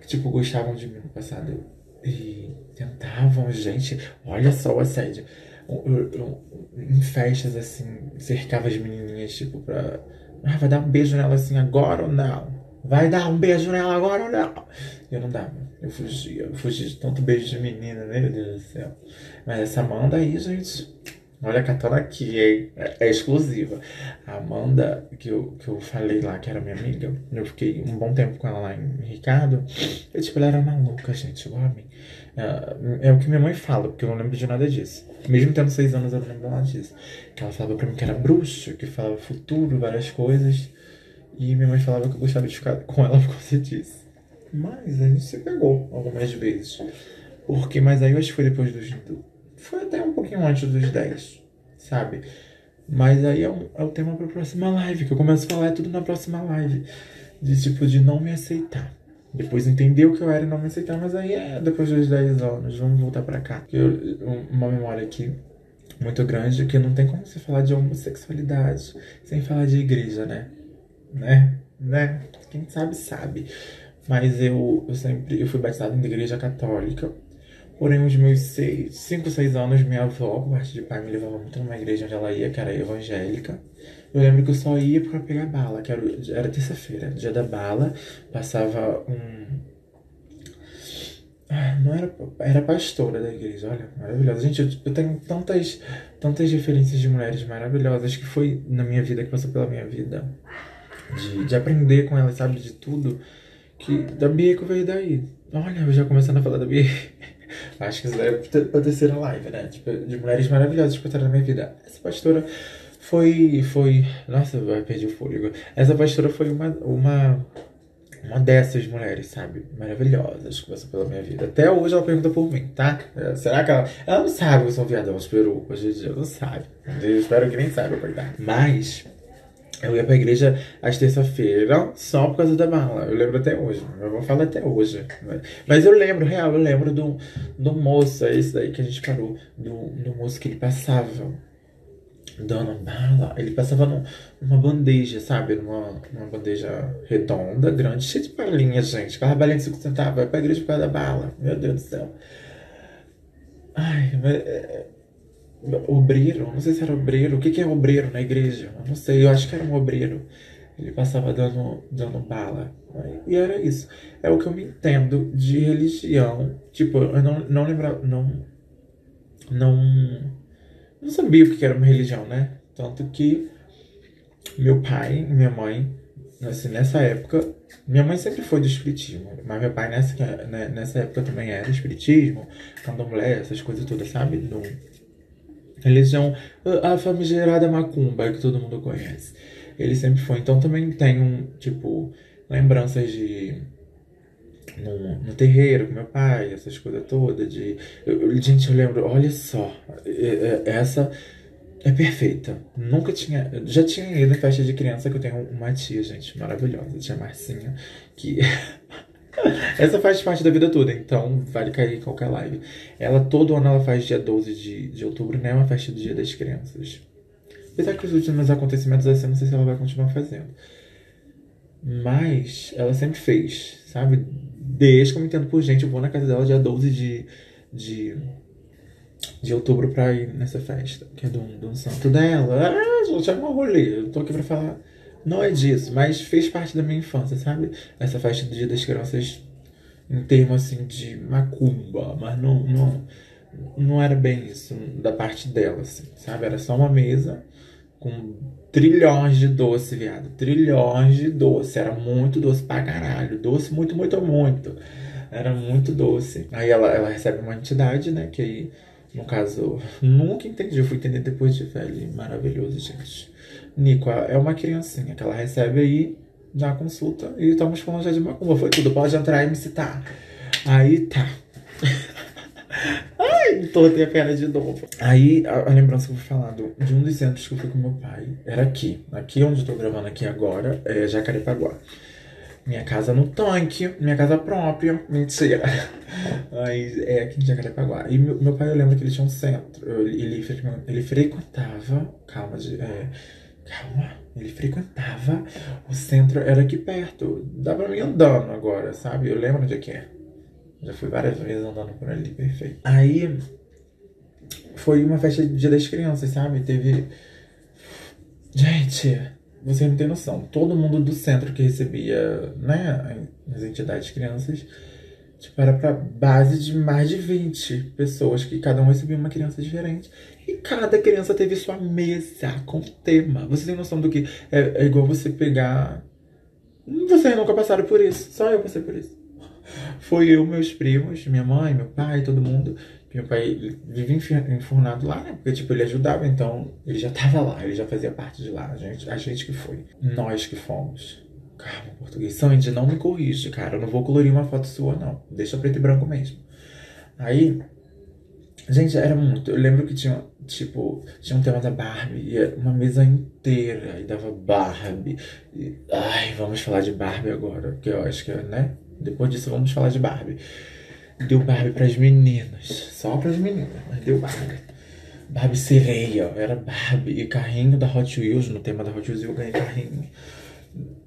que, tipo, gostavam de mim no passado. E tentavam, gente, olha só o assédio. Em festas, assim, cercava as menininhas, tipo, pra. Ah, vai dar um beijo nela assim agora ou não? Vai dar um beijo nela agora ou não? Eu não dava. Eu fugia. Eu fugia de tanto beijo de menina, meu Deus do céu. Mas essa Amanda aí, gente. Olha, catando aqui, hein? É, é exclusiva. A Amanda, que eu, que eu falei lá, que era minha amiga, eu fiquei um bom tempo com ela lá em Ricardo. E, tipo, ela era maluca, gente, igual a mim. É, é, o que minha mãe fala, porque eu não lembro de nada disso. Mesmo tendo seis anos, eu não lembro nada disso. Que ela falava pra mim que era bruxo, que falava futuro, várias coisas. E minha mãe falava que eu gostava de ficar com ela por causa disso. Mas a gente se pegou algumas vezes. Porque, mas aí eu acho que foi depois dos. Foi até um pouquinho antes dos 10, sabe? Mas aí é, um, é o tema pra próxima live, que eu começo a falar tudo na próxima live. De tipo, de não me aceitar. Depois entender o que eu era e não me aceitar, mas aí é depois dos 10 anos, vamos voltar pra cá. Eu, uma memória aqui muito grande que não tem como você falar de homossexualidade sem falar de igreja, né? Né? Né? Quem sabe, sabe. Mas eu, eu sempre eu fui batizado em igreja católica. Porém, os meus 5, 6 anos, minha avó, por parte de pai, me levava muito numa igreja onde ela ia, que era evangélica. Eu lembro que eu só ia pra pegar bala, que era, era terça-feira, dia da bala. Passava um. Ah, não era. Era pastora da igreja, olha, maravilhosa. Gente, eu, eu tenho tantas, tantas referências de mulheres maravilhosas que foi na minha vida, que passou pela minha vida. De, de aprender com elas, sabe, de tudo. Que da Bia que veio daí. Olha, eu já começando a falar da Bia. Acho que isso é pra terceira live, né? Tipo, de mulheres maravilhosas que passaram na minha vida. Essa pastora foi. foi Nossa, eu perdi o fôlego. Essa pastora foi uma. uma uma dessas mulheres, sabe? Maravilhosas que passou pela minha vida. Até hoje ela pergunta por mim, tá? Será que ela. Ela não sabe que eu sou um viadão peru. Hoje em dia não sabe. Eu espero que nem saiba, coitado. Mas. Eu ia pra igreja às terça-feira só por causa da mala. Eu lembro até hoje. Eu vou falar até hoje. Mas eu lembro, real, eu lembro do, do moço, é esse daí que a gente parou. Do, do moço que ele passava dando bala. Ele passava num, numa bandeja, sabe? Numa, numa bandeja redonda, grande, cheia de balinhas, gente. Aquela balinha de 5 centavos. Vai pra igreja por causa da bala. Meu Deus do céu. Ai, mas. Obreiro, não sei se era obreiro, o que, que é obreiro na igreja? Eu não sei, eu acho que era um obreiro. Ele passava dando, dando bala. E era isso. É o que eu me entendo de religião. Tipo, eu não, não lembrava. Não. Não. Não sabia o que era uma religião, né? Tanto que meu pai minha mãe, assim, nessa época, minha mãe sempre foi do espiritismo, mas meu pai nessa, né, nessa época também era espiritismo, candomblé, essas coisas todas, sabe? Do, Religião, a famigerada macumba que todo mundo conhece. Ele sempre foi. Então também tem um, tipo, lembranças de. No, no terreiro com meu pai, essas coisas todas. De, eu, gente, eu lembro, olha só, essa é perfeita. Nunca tinha. Já tinha ido em festa de criança que eu tenho uma tia, gente, maravilhosa, tia Marcinha, que. Essa faz parte da vida toda, então vale cair em qualquer live. Ela todo ano ela faz dia 12 de, de outubro, né? Uma festa do Dia das Crianças. Apesar que os últimos acontecimentos assim, não sei se ela vai continuar fazendo. Mas ela sempre fez, sabe? Desde que eu me entendo por gente, eu vou na casa dela dia 12 de, de, de outubro pra ir nessa festa, que é do, do santo dela. Ah, gente, é rolê. Eu tô aqui pra falar não é disso, mas fez parte da minha infância, sabe? Essa festa do Dia das Crianças em termos assim de macumba, mas não, não, não era bem isso da parte dela, assim, sabe? Era só uma mesa com trilhões de doce, viado. Trilhões de doce. Era muito doce pra caralho. Doce muito, muito, muito. Era muito doce. Aí ela, ela recebe uma entidade, né? Que aí, no caso, nunca entendi. Eu fui entender depois de velho. Maravilhoso, gente. Nico é uma criancinha que ela recebe aí na consulta e estamos falando já de macumba. Foi tudo, pode entrar e me citar. Aí tá. Ai, tortei a perna de novo. Aí, a, a, lembrança que eu vou falar do, de um dos centros que eu fui com meu pai era aqui. Aqui onde eu tô gravando aqui agora, é Jacarepaguá. Minha casa no tanque, minha casa própria. Mentira. Aí, é aqui em Jacarepaguá. E meu, meu pai, eu lembro que ele tinha um centro. Ele, ele, ele frequentava. Calma, de, é, Calma, ele frequentava o centro, era aqui perto. Dá pra mim andando agora, sabe? Eu lembro onde é que é. Já fui várias vezes andando por ali, perfeito. Aí foi uma festa de Dia das Crianças, sabe? Teve. Gente, você não tem noção. Todo mundo do centro que recebia, né, as entidades crianças, tipo, era pra base de mais de 20 pessoas, que cada um recebia uma criança diferente. E cada criança teve sua mesa com tema. Você tem noção do que é, é igual você pegar. Vocês nunca passaram por isso, só eu passei por isso. Foi eu, meus primos, minha mãe, meu pai, todo mundo. Meu pai vive enfurnado lá, né? Porque, tipo, ele ajudava, então ele já tava lá, ele já fazia parte de lá. A gente, a gente que foi. Nós que fomos. Calma, português. Sandy, não me corrige, cara. Eu não vou colorir uma foto sua, não. Deixa preto e branco mesmo. Aí, gente, era muito. Eu lembro que tinha Tipo, tinha um tema da Barbie, e uma mesa inteira, e dava Barbie. E, ai, vamos falar de Barbie agora, porque eu acho que, né? Depois disso, vamos falar de Barbie. Deu Barbie pras meninas, só pras meninas, mas deu Barbie. Barbie sereia, era Barbie e carrinho da Hot Wheels, no tema da Hot Wheels eu ganhei carrinho.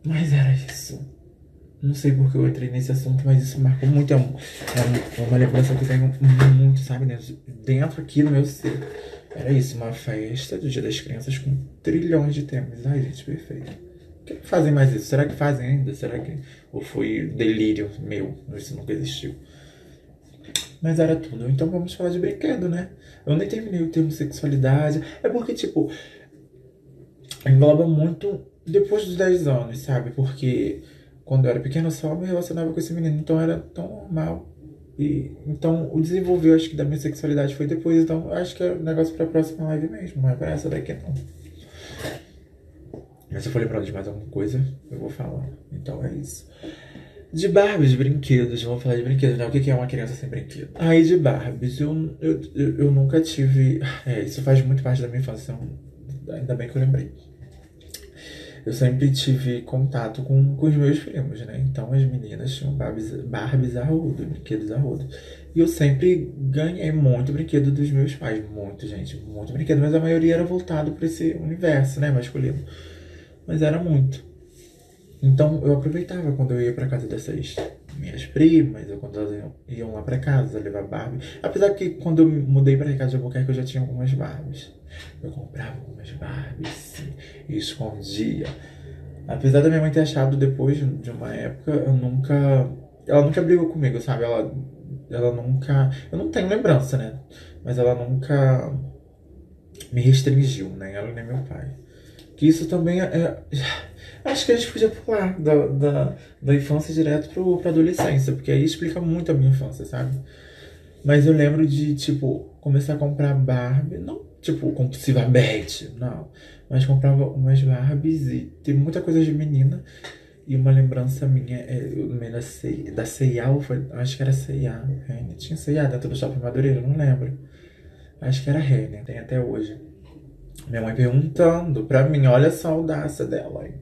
Mas era isso. Não sei porque eu entrei nesse assunto, mas isso marcou muito. É, é uma lembrança que eu tenho muito, sabe, né? dentro aqui no meu ser. Era isso, uma festa do Dia das Crianças com trilhões de temas. Ai, gente, perfeito. Por que fazem mais isso? Será que fazem ainda? Será que. Ou foi delírio meu? Isso nunca existiu. Mas era tudo. Então vamos falar de brinquedo, né? Eu nem terminei o termo sexualidade. É porque, tipo, engloba muito depois dos 10 anos, sabe? Porque quando eu era pequeno eu só me relacionava com esse menino, então era tão normal. E, então o desenvolver, acho que da minha sexualidade foi depois, então acho que é um negócio pra próxima live mesmo, não é pra essa daqui não. Mas se eu for lembrando de mais alguma coisa, eu vou falar. Então é isso. De Barbies, brinquedos. Vamos falar de brinquedos, né? O que é uma criança sem brinquedo? Aí, de Barbies, eu, eu, eu, eu nunca tive. É, isso faz muito parte da minha infância, então ainda bem que eu lembrei. Eu sempre tive contato com, com os meus primos, né? Então as meninas tinham Barbies, Barbies a brinquedos a. E eu sempre ganhei muito brinquedo dos meus pais. Muito, gente, muito brinquedo. Mas a maioria era voltado para esse universo, né? Masculino. Mas era muito. Então eu aproveitava quando eu ia para casa dessas minhas primas, ou quando elas iam, lá para casa levar Barbie. Apesar que quando eu mudei para casa de Albuquerque eu já tinha algumas Barbies. Eu comprava algumas Barbies e escondia. Apesar da minha mãe ter achado depois de uma época, eu nunca. Ela nunca brigou comigo, sabe? Ela, ela nunca. Eu não tenho lembrança, né? Mas ela nunca me restringiu, nem ela nem meu pai. Que isso também é, é Acho que a gente podia pular da, da, da infância direto pro, pra adolescência, porque aí explica muito a minha infância, sabe? Mas eu lembro de, tipo, começar a comprar Barbie, não tipo compulsivamente, não. Mas comprava umas Barbies e tem muita coisa de menina. E uma lembrança minha, é, eu lembro da CIA, da foi, acho que era CIA, Renner. Tinha CIA dentro do Shopping Madureira, não lembro. Acho que era Renner, tem até hoje. Minha mãe perguntando pra mim, olha a audácia dela, hein?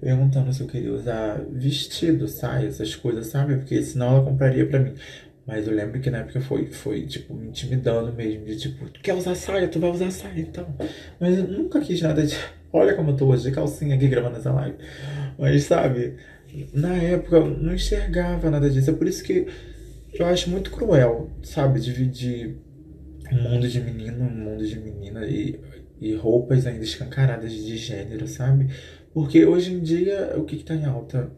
Perguntando se eu queria usar vestido, saia, essas coisas, sabe? Porque senão ela compraria pra mim. Mas eu lembro que na época foi, foi tipo, me intimidando mesmo, de tipo, tu quer usar saia? Tu vai usar saia, então. Mas eu nunca quis nada de. Olha como eu tô hoje, de calcinha aqui gravando essa live. Mas sabe, na época eu não enxergava nada disso. É por isso que eu acho muito cruel, sabe, dividir um mundo de menino, um mundo de menina e, e roupas ainda escancaradas de gênero, sabe? Porque hoje em dia, o que, que tá em alta?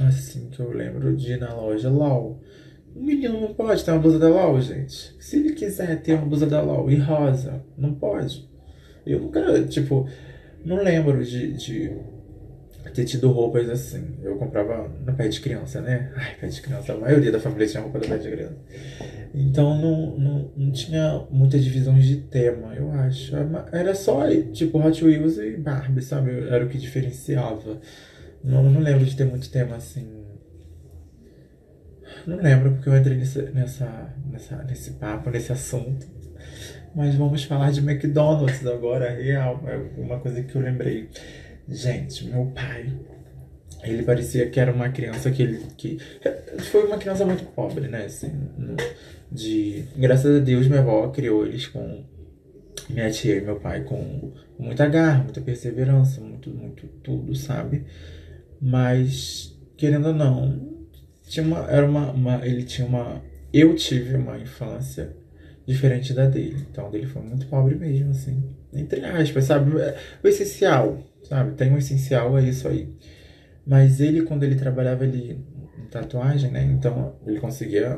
Assim que eu lembro de ir na loja LOL. O menino não pode ter uma blusa da LOL, gente. Se ele quiser ter uma blusa da LOL e rosa, não pode. Eu nunca, tipo, não lembro de, de ter tido roupas assim. Eu comprava no pé de criança, né? Ai, pé de criança. A maioria da família tinha roupa do pé de criança. Então não, não, não tinha muitas divisões de tema, eu acho. Era só, tipo, Hot Wheels e Barbie, sabe? Era o que diferenciava. Não, não lembro de ter muito tema assim. Não lembro porque eu entrei nessa, nessa, nessa, nesse papo, nesse assunto. Mas vamos falar de McDonald's agora, real. É uma coisa que eu lembrei. Gente, meu pai, ele parecia que era uma criança que ele. Que, foi uma criança muito pobre, né? Assim, de, graças a Deus, minha avó criou eles com. Minha tia e meu pai com muita garra, muita perseverança, muito, muito tudo, sabe? Mas, querendo ou não, tinha uma, era uma, uma, ele tinha uma, eu tive uma infância diferente da dele. Então, dele foi muito pobre mesmo, assim, entre aspas, sabe? O essencial, sabe? Tem um essencial, é isso aí. Mas ele, quando ele trabalhava ali em tatuagem, né? Então, ele conseguia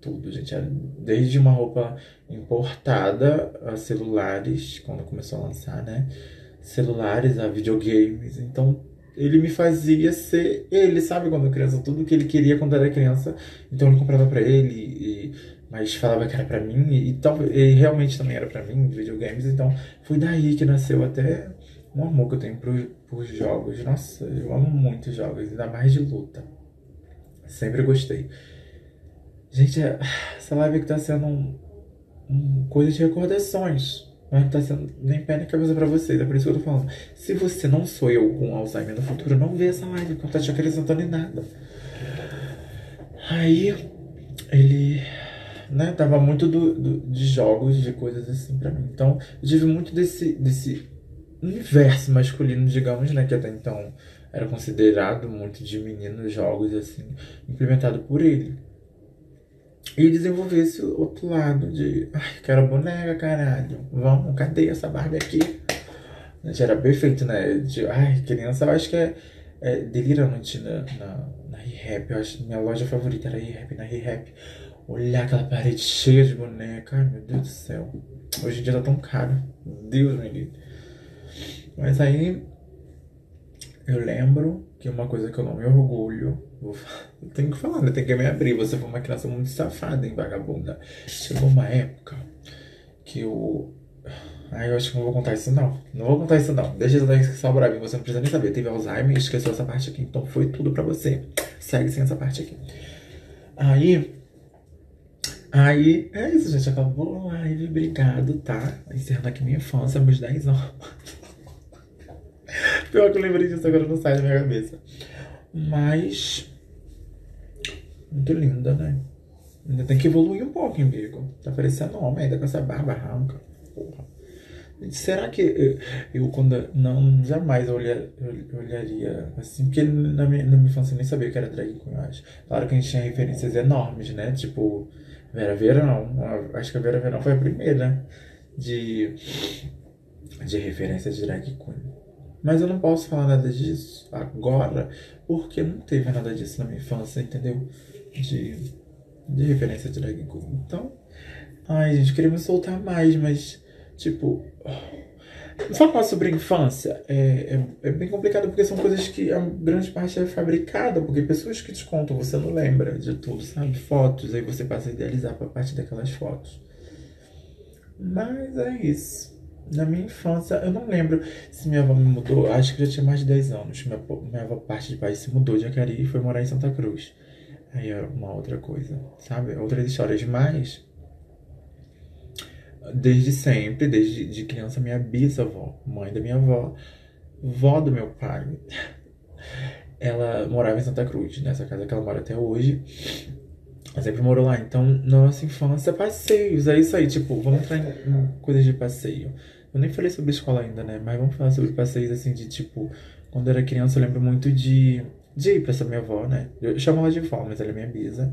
tudo, gente. Desde uma roupa importada a celulares, quando começou a lançar, né? Celulares a videogames. Então, ele me fazia ser ele, sabe? Quando criança, tudo que ele queria quando era criança. Então ele comprava para ele, e, mas falava que era para mim, e, e, e realmente também era para mim, videogames. Então foi daí que nasceu até um amor que eu tenho por, jogos. Nossa, eu amo muito jogos, ainda mais de luta. Sempre gostei. Gente, essa live aqui tá sendo um, um coisa de recordações. Não tá sendo nem pé nem cabeça pra vocês. É por isso que eu tô falando. Se você não sou eu com Alzheimer no futuro, não vê essa live, porque não tá te acrescentando em nada. Aí, ele né, tava muito do, do, de jogos, de coisas assim pra mim. Então, eu tive muito desse, desse universo masculino, digamos, né, que até então era considerado muito de meninos jogos, assim, implementado por ele. E desenvolver esse outro lado de, ai, quero boneca, caralho, vamos, cadê essa Barbie aqui? Já era perfeito, né? De, ai, criança, eu acho que é, é delirante na, na, na rap Eu acho minha loja favorita era rap na rap Olhar aquela parede cheia de boneca, ai meu Deus do céu. Hoje em dia tá tão caro. Deus me livre. Mas aí eu lembro que uma coisa que eu não me orgulho, eu tenho que falar, né? Tem que me abrir. Você foi uma criança muito safada, hein, vagabunda. Chegou uma época que eu. Ai, eu acho que não vou contar isso não. Não vou contar isso não. Deixa isso daí só pra mim. Você não precisa nem saber. Teve Alzheimer e esqueceu essa parte aqui. Então foi tudo pra você. Segue sem essa parte aqui. Aí. Aí, é isso, gente. Acabou a live. Obrigado, tá? Encerrando aqui minha infância, meus 10 anos. Pior que eu lembrei disso agora não sai da minha cabeça. Mas. Muito linda, né? Ainda tem que evoluir um pouco, hein, Bigo? Tá parecendo homem ainda com essa barba ranca. Porra. Será que eu, eu quando. Não, jamais eu, olhar, eu olharia assim, porque na minha, na minha infância nem sabia que era drag queen, eu acho. Claro que a gente tinha referências enormes, né? Tipo, Vera Verão. Acho que a Vera Verão foi a primeira de, de referência de drag queen. Mas eu não posso falar nada disso agora, porque não teve nada disso na minha infância, entendeu? De, de referência de drag queen. Então, ai, gente, queria me soltar mais, mas, tipo. Falar sobre a infância é, é, é, bem complicado porque são coisas que a grande parte é fabricada, porque pessoas que te contam, você não lembra de tudo, sabe? Fotos, aí você passa a idealizar pra parte daquelas fotos. Mas é isso na minha infância, eu não lembro se minha avó me mudou, acho que já tinha mais de 10 anos. Minha, minha avó, parte de pai, se mudou de Acari e foi morar em Santa Cruz. Aí é uma outra coisa, sabe? Outras histórias. Mas, desde sempre, desde de criança, minha bisavó, mãe da minha avó, vó do meu pai, ela morava em Santa Cruz, nessa casa que ela mora até hoje. Ela sempre morou lá. Então, nossa infância, passeios. É isso aí, tipo, vamos entrar em, em coisas de passeio. Eu nem falei sobre escola ainda, né? Mas vamos falar sobre passeios assim de tipo. Quando eu era criança, eu lembro muito de, de ir pra essa minha avó, né? Eu chamo ela de avó, mas ela é minha bisa.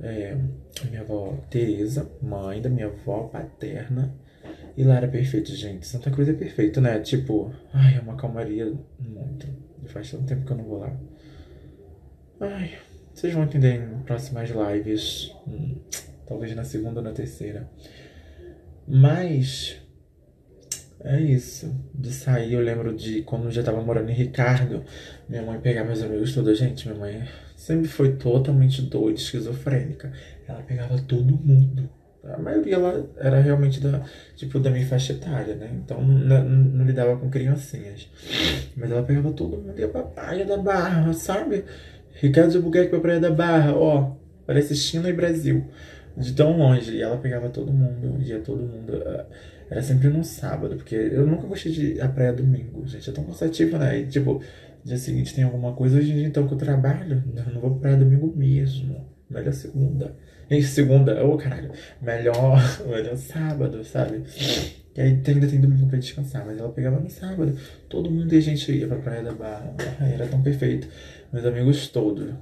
É, minha avó Tereza, mãe da minha avó paterna. E lá era perfeito, gente. Santa Cruz é perfeito, né? Tipo, ai, é uma calmaria muito. Faz tanto tempo que eu não vou lá. Ai, vocês vão entender em próximas lives. Hum, talvez na segunda ou na terceira. Mas é isso. De sair, eu lembro de quando eu já tava morando em Ricardo, minha mãe pegar meus amigos todos. Gente, minha mãe sempre foi totalmente doida, esquizofrênica. Ela pegava todo mundo. A maioria ela era realmente da, tipo, da minha faixa etária, né? Então não, não, não lidava com criancinhas. Mas ela pegava todo mundo e ia pra praia da Barra, sabe? Ricardo de Albuquerque pra praia da Barra, ó. Parece China e Brasil. De tão longe. E ela pegava todo mundo, ia todo mundo. Uh, era sempre num sábado, porque eu nunca gostei de ir à praia domingo, gente. É tão cansativo, né? E, tipo, dia seguinte tem alguma coisa, hoje em dia então que eu trabalho, eu não vou pra praia domingo mesmo. Melhor segunda. E segunda, ô oh, caralho, melhor, melhor sábado, sabe? E aí ainda tem domingo pra descansar, mas ela pegava no sábado. Todo mundo e a gente ia pra Praia da Barra. Era tão perfeito. Meus amigos todos.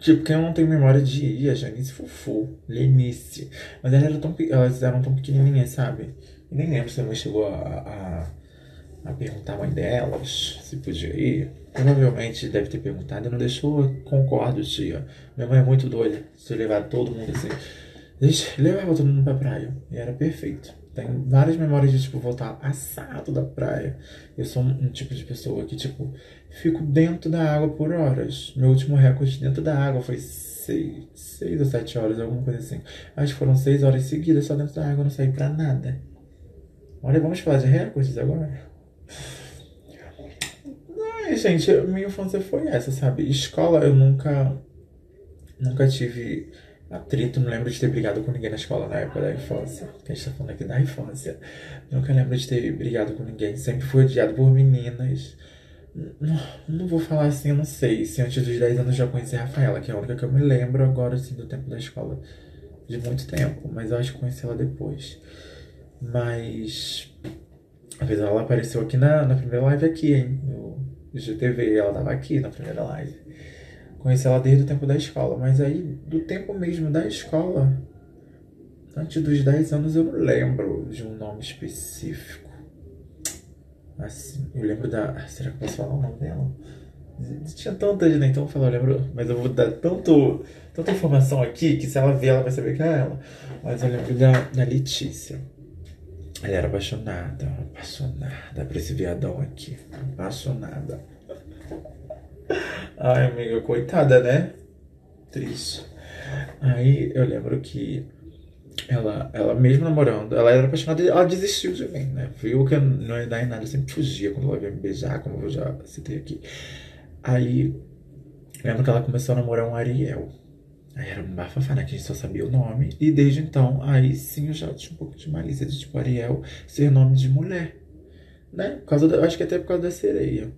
Tipo, quem não tenho memória de ir, a Janice Fufu, Lenice. Mas elas eram tão, elas eram tão pequenininhas, sabe? Nem lembro se a mãe chegou a, a, a perguntar mãe delas se podia ir. Provavelmente deve ter perguntado não deixou. Eu concordo, tia. Minha mãe é muito doida. Se levar todo mundo assim. Deixa, levava todo mundo pra praia. E era perfeito. Tenho várias memórias de, tipo, voltar assado da praia. Eu sou um, um tipo de pessoa que, tipo, fico dentro da água por horas. Meu último recorde dentro da água foi seis, seis ou sete horas, alguma coisa assim. Acho que foram seis horas seguidas só dentro da água, não saí pra nada. Olha, vamos falar de recordes agora? Gente, minha infância foi essa, sabe? Escola eu nunca. Nunca tive atrito, não lembro de ter brigado com ninguém na escola na época da infância. Que a gente tá falando aqui da infância. Nunca lembro de ter brigado com ninguém. Sempre fui odiado por meninas. Não, não vou falar assim, eu não sei se antes dos 10 anos já conheci a Rafaela, que é a única que eu me lembro agora, assim, do tempo da escola. de muito tempo, mas eu acho que conheci ela depois. Mas. Apesar ela apareceu aqui na, na primeira live aqui, hein? No GTV, ela tava aqui na primeira live. Conheci ela desde o tempo da escola, mas aí, do tempo mesmo da escola, antes dos 10 anos, eu não lembro de um nome específico. Assim, eu lembro da. Será que eu posso falar o nome dela? Tinha tantas, né? Então eu falo, eu lembro, mas eu vou dar tanto, tanta informação aqui que se ela ver, ela vai saber que é ela. Mas eu lembro da, da Letícia. Ela era apaixonada, apaixonada por esse viadão aqui. Apaixonada. Ai, amiga, coitada, né? Triste. Aí eu lembro que ela, ela mesmo namorando, ela era apaixonada ela desistiu de mim, né? Viu que não ia dar em nada, eu sempre fugia quando ela ia me beijar, como eu já citei aqui. Aí, lembro que ela começou a namorar um Ariel. Era um bafafá, né? Que a gente só sabia o nome. E desde então, aí sim eu já tinha um pouco de malícia de tipo Ariel ser nome de mulher. Né? Por causa da, acho que até por causa da sereia.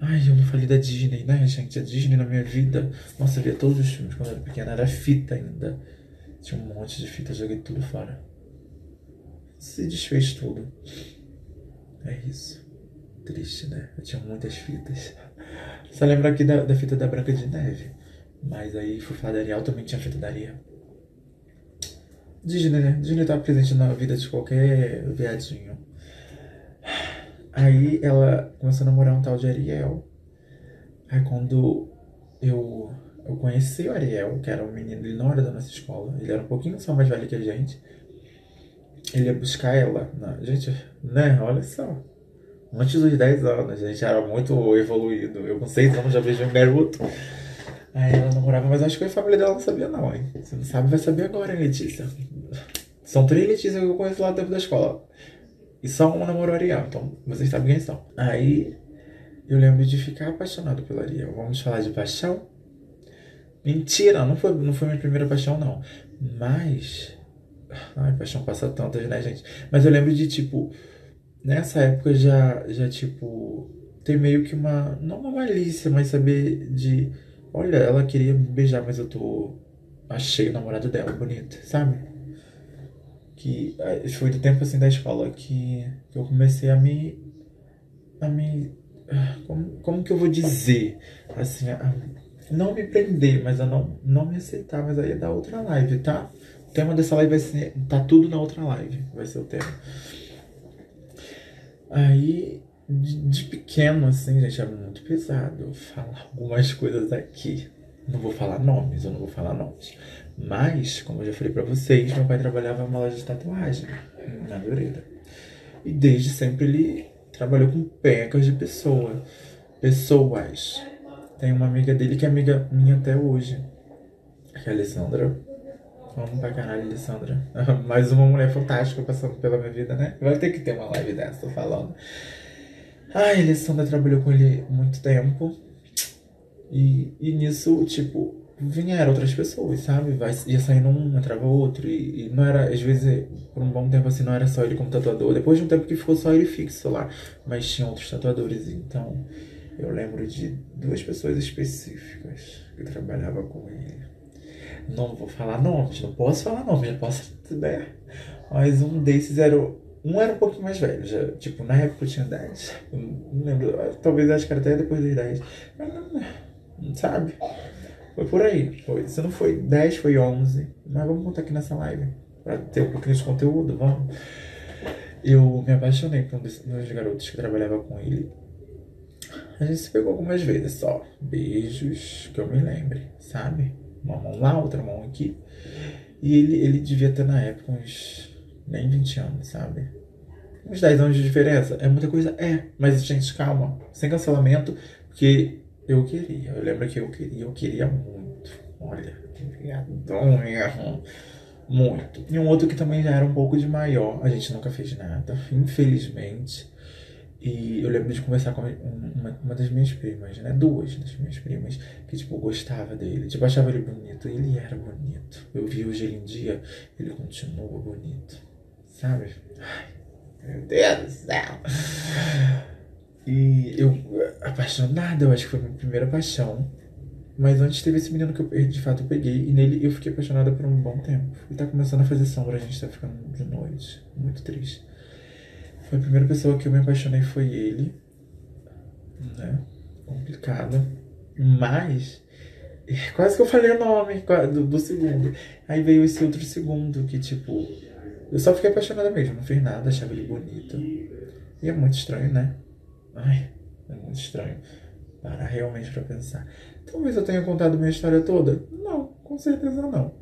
Ai, eu não falei da Disney, né, gente? A Disney na minha vida. Nossa, eu via todos os filmes quando eu era pequena. Era fita ainda. Tinha um monte de fita, joguei tudo fora. Se desfez tudo. É isso. Triste, né? Eu tinha muitas fitas. Só lembro aqui da, da fita da Branca de Neve. Mas aí, fui falar da Ariel. Disney, né? Disney tá presente na vida de qualquer viadinho. Aí ela começou a namorar um tal de Ariel. Aí quando eu, eu conheci o Ariel, que era um menino, ele não era da nossa escola, ele era um pouquinho só mais velho que a gente. Ele ia buscar ela. Na, gente, né? Olha só. Antes dos 10 anos, a gente era muito evoluído. Eu com 6 anos já beijei um garoto. Aí ela namorava, mas acho que a família dela não sabia não, hein? Você não sabe, vai saber agora, hein, Letícia? São três Letícias que eu conheço lá tempo da escola. E só uma namorou Ariel, então vocês sabem quem são. Aí eu lembro de ficar apaixonado pela Ariel. Vamos falar de paixão? Mentira, não foi, não foi minha primeira paixão, não. Mas. Ai, paixão passa tantas, né, gente? Mas eu lembro de, tipo, nessa época já, já tipo, ter meio que uma. Não uma malícia, mas saber de. Olha, ela queria me beijar, mas eu tô. Achei o namorado dela bonito, sabe? que eh, foi do tempo assim da escola que, que eu comecei a me a me como, como que eu vou dizer assim a, não me prender mas a não não me aceitar mas aí é da outra live tá o tema dessa live vai ser tá tudo na outra live vai ser o tema aí de, de pequeno assim gente é muito pesado falar algumas coisas aqui não vou falar nomes eu não vou falar nomes mas, como eu já falei para vocês, meu pai trabalhava numa loja de tatuagem, na Madureira. E desde sempre ele trabalhou com pecas de pessoa, pessoas. Tem uma amiga dele que é amiga minha até hoje, que é a Alessandra. Vamos pra caralho, Alessandra. Mais uma mulher fantástica passando pela minha vida, né? Vai ter que ter uma live dessa, tô falando. Ai, a Alessandra trabalhou com ele muito tempo. E, e nisso, tipo, vieram outras pessoas, sabe? Vai, ia saindo um, entrava outro. E, e, não era, às vezes, por um bom tempo assim, não era só ele como tatuador. Depois de um tempo que ficou só ele fixo lá. Mas tinha outros tatuadores. Então, eu lembro de duas pessoas específicas que trabalhava com ele. Não vou falar nomes, não posso falar nomes, não posso, né? Mas um desses era. Um era um pouquinho mais velho, já, tipo, na época eu tinha 10. Não lembro, talvez acho que era até depois dos 10. Sabe? Foi por aí. Foi. Se não foi 10, foi 11. Mas vamos contar aqui nessa live. Pra ter um pouquinho de conteúdo, vamos. Eu me apaixonei por um dos, garotos que trabalhava com ele. A gente se pegou algumas vezes só. Beijos, que eu me lembre, sabe? Uma mão lá, outra mão aqui. E ele, ele devia ter na época uns nem 20 anos, sabe? Uns 10 anos de diferença. É muita coisa? É. Mas, gente, calma. Sem cancelamento, porque eu queria, eu lembro que eu queria, eu queria muito. Olha, viadonha, muito. E um outro que também já era um pouco de maior, a gente nunca fez nada, infelizmente. E eu lembro de conversar com uma, uma das minhas primas, né? Duas das minhas primas, que, tipo, gostava dele. Tipo, achava ele bonito. Ele era bonito. Eu vi hoje em dia, ele continua bonito. Sabe? Ai, meu Deus do céu. E eu, apaixonada, eu acho que foi minha primeira paixão. Mas antes teve esse menino que eu de fato eu peguei, e nele eu fiquei apaixonada por um bom tempo. E tá começando a fazer sombra, a gente tá ficando de noite. Muito triste. Foi a primeira pessoa que eu me apaixonei foi ele. Né? Complicado. Mas. Quase que eu falei o nome do, do segundo. Aí veio esse outro segundo que, tipo. Eu só fiquei apaixonada mesmo, não fiz nada, achava ele bonito. E é muito estranho, né? Ai, é muito estranho. Para realmente para pensar. Talvez eu tenha contado minha história toda? Não, com certeza não.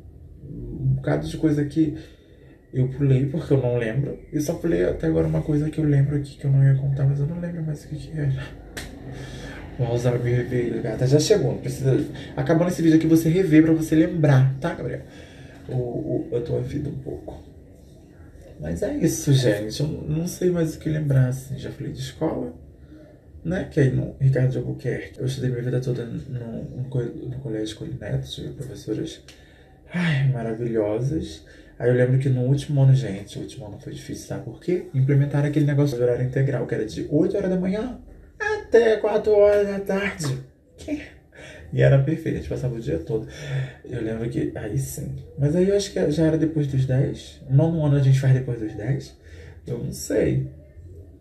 Um bocado de coisa que eu pulei porque eu não lembro. E só pulei até agora uma coisa que eu lembro aqui que eu não ia contar, mas eu não lembro mais o que, que era. Vou usar me rever, gata. Já chegou, precisa. Acabando esse vídeo aqui, você rever pra você lembrar, tá, Gabriel? O, o, a tua vida um pouco. Mas é isso, gente. Eu não sei mais o que lembrar, assim. Já falei de escola né? Que aí no Ricardo de Albuquerque, eu estudei minha vida toda no, no, no colégio Colineto, tive professoras ai, maravilhosas. Aí eu lembro que no último ano, gente, o último ano foi difícil, sabe por quê? Implementaram aquele negócio de horário integral, que era de 8 horas da manhã até 4 horas da tarde. Que? E era perfeito, a gente passava o dia todo. Eu lembro que. Aí sim. Mas aí eu acho que já era depois dos 10. Nono ano a gente faz depois dos 10. Eu não sei.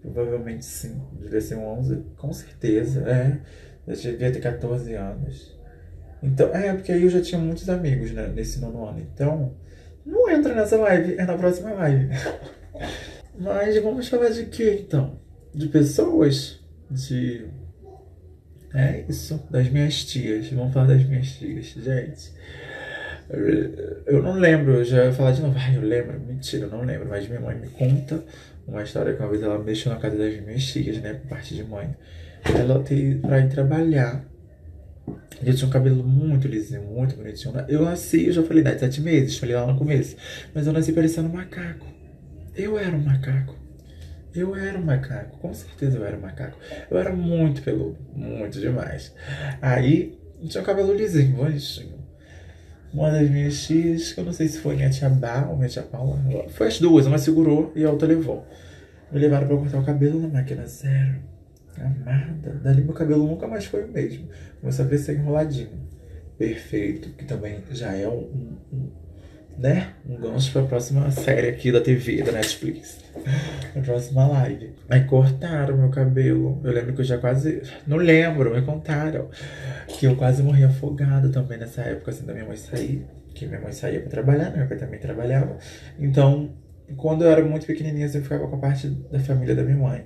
Provavelmente sim. Devia ser um 11, com certeza. É. Eu devia ter 14 anos. Então, é, porque aí eu já tinha muitos amigos né, nesse nono ano. Então, não entra nessa live, é na próxima live. Mas vamos falar de quê então? De pessoas? De. É isso, das minhas tias. Vamos falar das minhas tias, gente. Eu não lembro, eu já ia falar de novo. Ai, eu lembro, mentira, eu não lembro, mas minha mãe me conta uma história que uma vez ela mexeu na casa das minhas tias, né, por parte de mãe. Ela teve pra ir trabalhar. Eu tinha um cabelo muito lisinho, muito bonitinho. Eu nasci, eu já falei, de sete meses, falei lá no começo. Mas eu nasci parecendo um macaco. Eu era um macaco. Eu era um macaco, com certeza eu era um macaco. Eu era muito peludo, muito demais. Aí, tinha um cabelo lisinho, bonitinho. Uma das minhas tias, que eu não sei se foi minha tia Bá ou minha tia Paula, foi as duas, uma segurou e a outra levou. Me levaram pra cortar o cabelo na máquina zero. Amada. Dali meu cabelo nunca mais foi o mesmo. Começou a crescer enroladinho. Perfeito, que também já é um, um né? Um gancho pra próxima série aqui da TV, da Netflix. A próxima live. Aí cortaram meu cabelo. Eu lembro que eu já quase. Não lembro, me contaram. Que eu quase morri afogada também nessa época, assim, da minha mãe sair. Que minha mãe saía pra trabalhar, né? meu pai também trabalhava. Então, quando eu era muito pequenininha, eu ficava com a parte da família da minha mãe.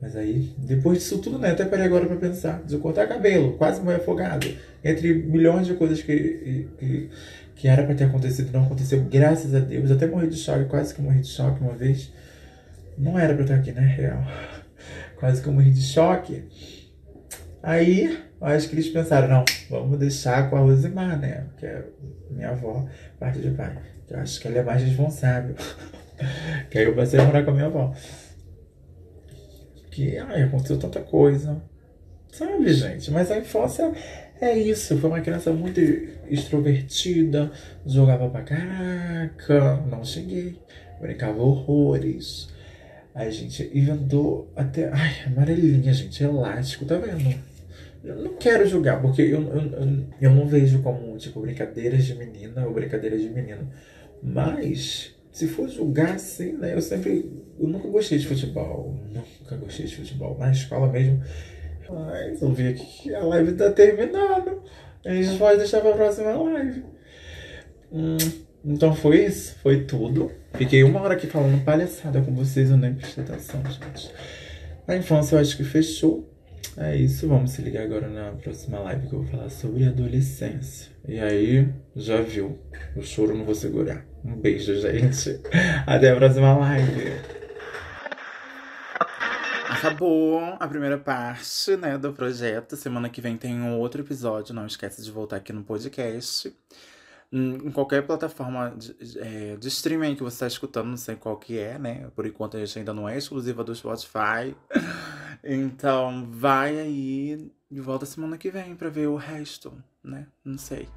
Mas aí, depois disso tudo, né? Até parei agora pra pensar. De cortar cabelo, quase morri afogado. Entre milhões de coisas que, que, que era para ter acontecido, não aconteceu, graças a Deus. Eu até morri de choque, quase que morri de choque uma vez. Não era pra eu estar aqui, né? Real. Quase que eu morri de choque. Aí, acho que eles pensaram, não, vamos deixar com a Rosimar, né? Que é minha avó, parte de pai. Eu acho que ela é mais responsável. que aí eu passei a morar com a minha avó. Que, ai, aconteceu tanta coisa. Sabe, gente? Mas a infância é isso. Foi uma criança muito extrovertida, jogava pra caraca, não cheguei, brincava horrores. A gente inventou até. Ai, amarelinha, gente, elástico, tá vendo? Eu não quero julgar, porque eu, eu, eu não vejo como, tipo, brincadeiras de menina ou brincadeiras de menino. Mas, se for julgar assim, né? Eu sempre. Eu nunca gostei de futebol. Nunca gostei de futebol. Na escola mesmo, mas eu vi aqui que a live tá terminando. A gente pode deixar pra próxima live. Hum, então foi isso, foi tudo. Fiquei uma hora aqui falando palhaçada com vocês, eu nem prestei atenção, gente. A infância eu acho que fechou. É isso, vamos se ligar agora na próxima live que eu vou falar sobre adolescência. E aí, já viu, o choro não vou segurar. Um beijo, gente. Até a próxima live. Acabou a primeira parte, né, do projeto. Semana que vem tem um outro episódio. Não esquece de voltar aqui no podcast. Em qualquer plataforma de, é, de streaming que você está escutando, não sei qual que é, né? Por enquanto a gente ainda não é exclusiva do Spotify. Então vai aí e volta semana que vem para ver o resto, né? Não sei.